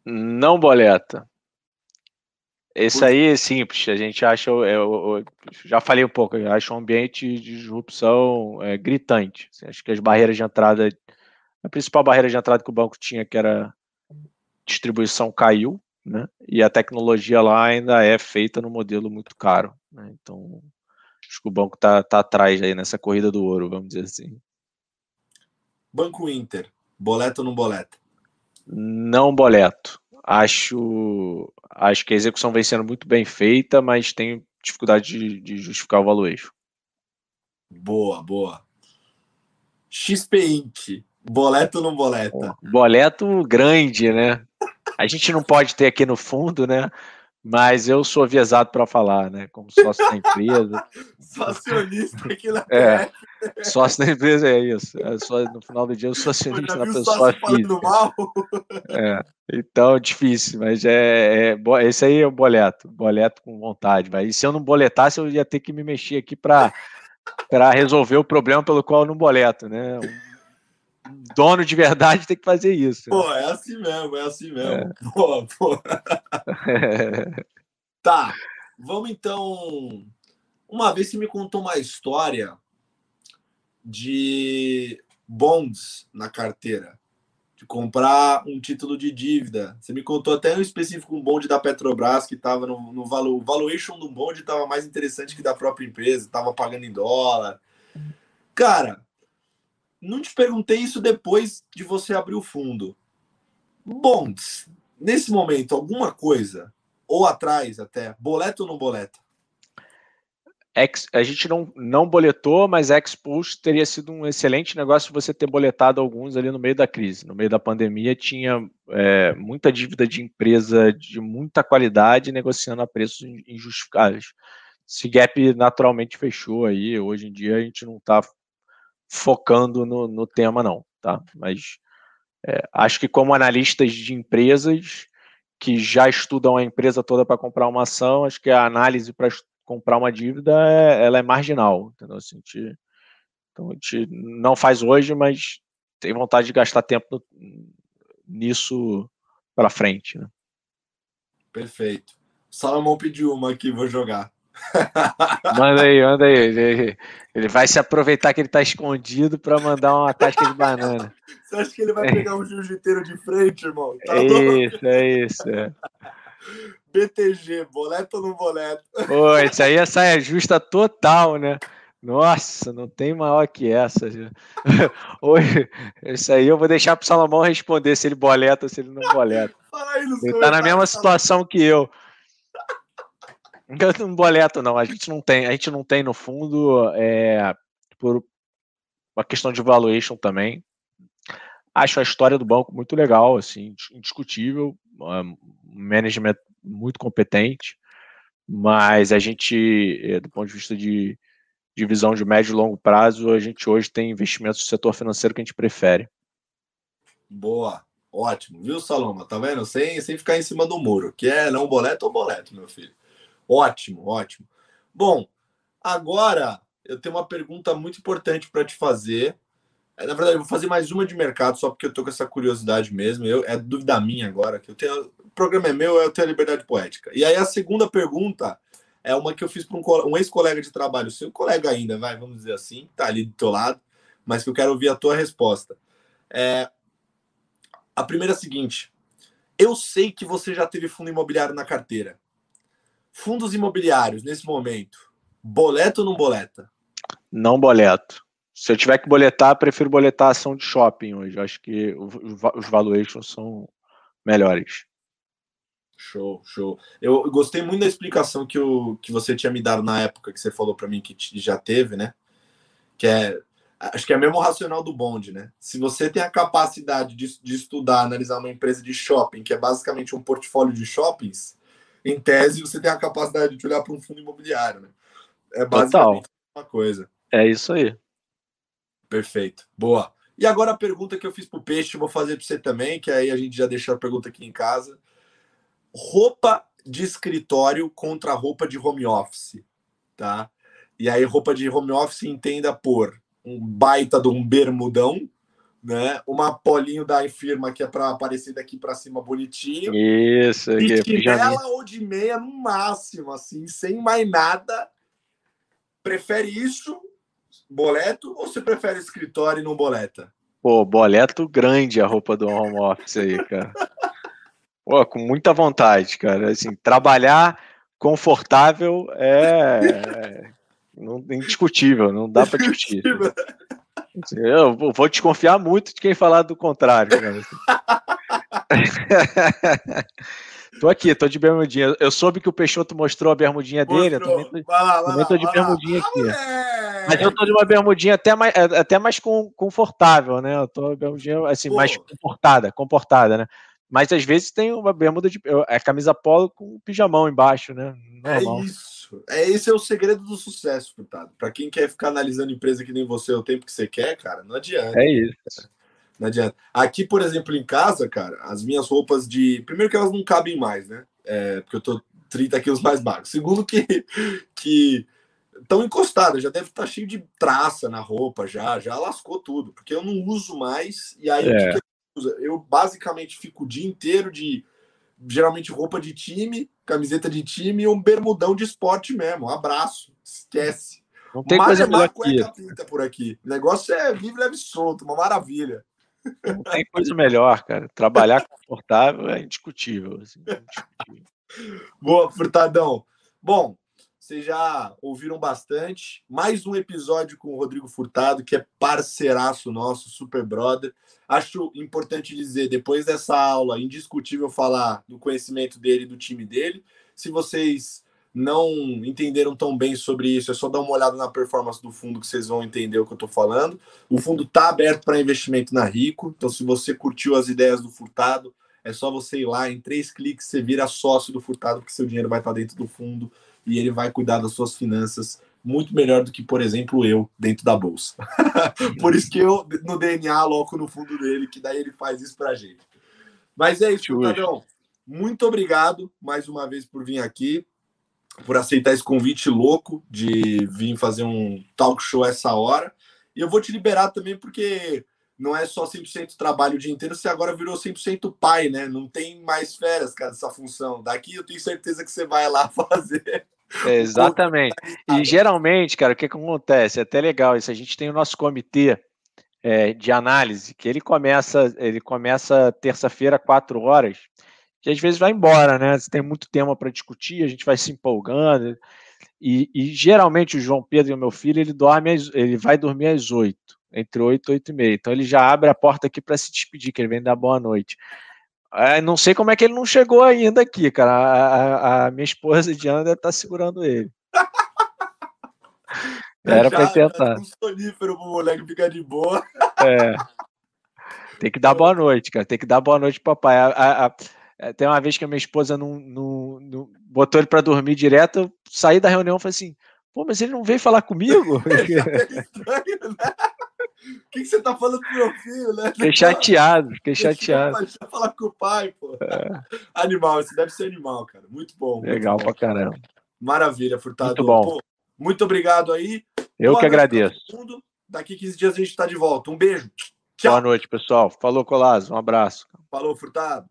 Não boleta. Esse aí é simples, a gente acha, eu, eu, já falei um pouco, eu acho um ambiente de disrupção é, gritante. Assim, acho que as barreiras de entrada, a principal barreira de entrada que o banco tinha, que era distribuição, caiu, né? E a tecnologia lá ainda é feita no modelo muito caro. Né? Então, acho que o banco está tá atrás aí nessa corrida do ouro, vamos dizer assim. Banco Inter, boleto ou não boleto? Não boleto. Acho, acho que a execução vem sendo muito bem feita, mas tenho dificuldade de, de justificar o valuation. Boa, boa. XP Inc. Boleto ou não boleta? Boleto grande, né? A gente não pode ter aqui no fundo, né? Mas eu sou aviesado para falar, né? Como sócio da empresa. Sócio-acionista aqui na é, Sócio da empresa é isso. É só, no final do dia, eu sou acionista na pessoa física. Mal? É, então, difícil, mas é, é, esse aí é o boleto. Boleto com vontade. Mas e se eu não boletasse, eu ia ter que me mexer aqui para resolver o problema pelo qual eu não boleto, né? Dono de verdade tem que fazer isso. Pô, é assim mesmo, é assim mesmo. É. Pô, pô. tá, vamos então. Uma vez você me contou uma história de bonds na carteira, de comprar um título de dívida. Você me contou até um específico um bonde da Petrobras que estava no, no valor, o valuation do bonde estava mais interessante que da própria empresa, estava pagando em dólar. Cara, não te perguntei isso depois de você abrir o fundo. Bonds, nesse momento, alguma coisa, ou atrás até, boleto ou não boleto? Ex, a gente não, não boletou, mas Expulse teria sido um excelente negócio você ter boletado alguns ali no meio da crise. No meio da pandemia tinha é, muita dívida de empresa de muita qualidade negociando a preços injustificáveis. Esse gap naturalmente fechou aí. Hoje em dia a gente não está focando no, no, tema, não, tá? Mas é, acho que como analistas de empresas que já estudam a empresa toda para comprar uma ação, acho que a análise para comprar uma dívida, é, ela é marginal, entendeu? Assim, então a gente não faz hoje, mas tem vontade de gastar tempo nisso para frente, né? Perfeito. Salomão pediu uma aqui, vou jogar. Manda aí, manda aí. Ele, ele vai se aproveitar que ele está escondido para mandar uma casca de banana. Você acha que ele vai pegar um jiu-jiteiro de frente, irmão? Tá é isso, é isso. É. BTG, boleto ou não boleto? Pô, isso aí é saia justa total, né? Nossa, não tem maior que essa. Hoje, isso aí eu vou deixar pro Salomão responder se ele boleta ou se ele não boleta. ele tá na mesma situação que eu. Não boleto, não. A gente não tem, a gente não tem no fundo é, por uma questão de valuation também. Acho a história do banco muito legal, assim, indiscutível. Um management muito competente, mas a gente, eh, do ponto de vista de, de visão de médio e longo prazo, a gente hoje tem investimentos no setor financeiro que a gente prefere. Boa, ótimo, viu, Saloma? Tá vendo? Sem, sem ficar em cima do muro, que é não boleto ou boleto, meu filho. Ótimo, ótimo. Bom, agora eu tenho uma pergunta muito importante para te fazer. É, na verdade, eu vou fazer mais uma de mercado, só porque eu tô com essa curiosidade mesmo. Eu, é dúvida minha agora, que eu tenho programa é meu, eu tenho a liberdade poética. E aí a segunda pergunta é uma que eu fiz para um, um ex-colega de trabalho, seu colega ainda, vai, vamos dizer assim, tá ali do teu lado, mas que eu quero ouvir a tua resposta. É, a primeira é a seguinte: eu sei que você já teve fundo imobiliário na carteira. Fundos imobiliários, nesse momento, boleto ou não boleta? Não boleto. Se eu tiver que boletar, prefiro boletar ação de shopping hoje. Acho que os valuations são melhores. Show, show. Eu gostei muito da explicação que, o, que você tinha me dado na época que você falou para mim que já teve, né? Que é, acho que é mesmo o racional do bonde, né? Se você tem a capacidade de, de estudar, analisar uma empresa de shopping, que é basicamente um portfólio de shoppings, em tese você tem a capacidade de olhar para um fundo imobiliário, né? É basicamente Total. uma coisa. É isso aí. Perfeito. Boa. E agora a pergunta que eu fiz para o Peixe, vou fazer para você também, que aí a gente já deixou a pergunta aqui em casa roupa de escritório contra roupa de home office, tá? E aí roupa de home office entenda por um baita de um bermudão, né? Uma polinho da firma que é para aparecer daqui para cima bonitinho. Isso, de chinela ou de meia no máximo, assim, sem mais nada. Prefere isso, boleto, ou você prefere escritório e não boleta? Pô, boleto grande a roupa do home office aí, cara. Pô, com muita vontade, cara. Assim, trabalhar confortável é, é não, indiscutível, não dá para discutir. Eu vou desconfiar muito de quem falar do contrário, cara. tô aqui, tô de bermudinha. Eu soube que o Peixoto mostrou a bermudinha mostrou. dele. Eu também tô, vai lá, vai também tô de bermudinha lá. aqui. Mas eu tô de uma bermudinha até mais, até mais confortável, né? Eu tô bermudinha assim, Pô. mais comportada, comportada, né? Mas às vezes tem uma bermuda de é camisa polo com pijamão embaixo, né? Normal. É isso. É esse é o segredo do sucesso, Furtado. Para quem quer ficar analisando empresa que nem você o tempo que você quer, cara, não adianta. É isso. Cara. Não adianta. Aqui, por exemplo, em casa, cara, as minhas roupas de. Primeiro que elas não cabem mais, né? É, porque eu tô 30 quilos mais magro. Segundo que que estão encostadas, já deve estar tá cheio de traça na roupa, já, já lascou tudo, porque eu não uso mais. E aí é. que eu basicamente fico o dia inteiro de geralmente roupa de time, camiseta de time e um bermudão de esporte mesmo. Um abraço. Esquece. Não tem coisa melhor que pinta por aqui. O negócio é livre, leve solto, uma maravilha. Não tem coisa melhor, cara. Trabalhar confortável é indiscutível. Assim, é indiscutível. Boa, Furtadão. Bom, vocês já ouviram bastante. Mais um episódio com o Rodrigo Furtado, que é parceiraço nosso, super brother. Acho importante dizer, depois dessa aula, indiscutível falar do conhecimento dele e do time dele. Se vocês não entenderam tão bem sobre isso, é só dar uma olhada na performance do fundo que vocês vão entender o que eu estou falando. O fundo está aberto para investimento na Rico, então se você curtiu as ideias do Furtado, é só você ir lá, em três cliques você vira sócio do Furtado, porque seu dinheiro vai estar dentro do fundo e ele vai cuidar das suas finanças muito melhor do que, por exemplo, eu dentro da bolsa. por isso que eu, no DNA, aloco no fundo dele, que daí ele faz isso pra gente. Mas é isso, Furtadão. Muito obrigado mais uma vez por vir aqui por aceitar esse convite louco de vir fazer um talk show essa hora. E eu vou te liberar também porque não é só 100% trabalho o dia inteiro, você agora virou 100% pai, né? Não tem mais férias, cara, essa função. Daqui eu tenho certeza que você vai lá fazer. Exatamente. E geralmente, cara, o que, que acontece? É até legal isso. A gente tem o nosso comitê é, de análise, que ele começa, ele começa terça-feira, quatro horas que às vezes vai embora, né? Você tem muito tema para discutir, a gente vai se empolgando. E, e, geralmente o João Pedro e o meu filho, ele dorme, ele vai dormir às oito, entre oito e oito e meia. Então ele já abre a porta aqui para se despedir, que ele vem dar boa noite. É, não sei como é que ele não chegou ainda aqui, cara. A, a, a minha esposa Diana deve estar tá segurando ele. Era para tentar. Um sonífero pro moleque ficar de boa. É. Tem que dar boa noite, cara. Tem que dar boa noite, papai. A, a, é, tem uma vez que a minha esposa não, não, não botou ele para dormir direto, eu saí da reunião e falei assim, pô, mas ele não veio falar comigo? é estranho, né? O que, que, você tá falando pro meu filho, né? Fiquei chateado, fiquei chateado. Deixa falar com o pai, pô. É. Animal, esse deve ser animal, cara. Muito bom. Legal muito bom. pra caramba. Maravilha, Furtado. Muito bom. Pô, muito obrigado aí. Eu Boa que agradeço. Daqui 15 dias a gente tá de volta. Um beijo. Tchau. Boa noite, pessoal. Falou, Colazo. Um abraço. Falou, Furtado.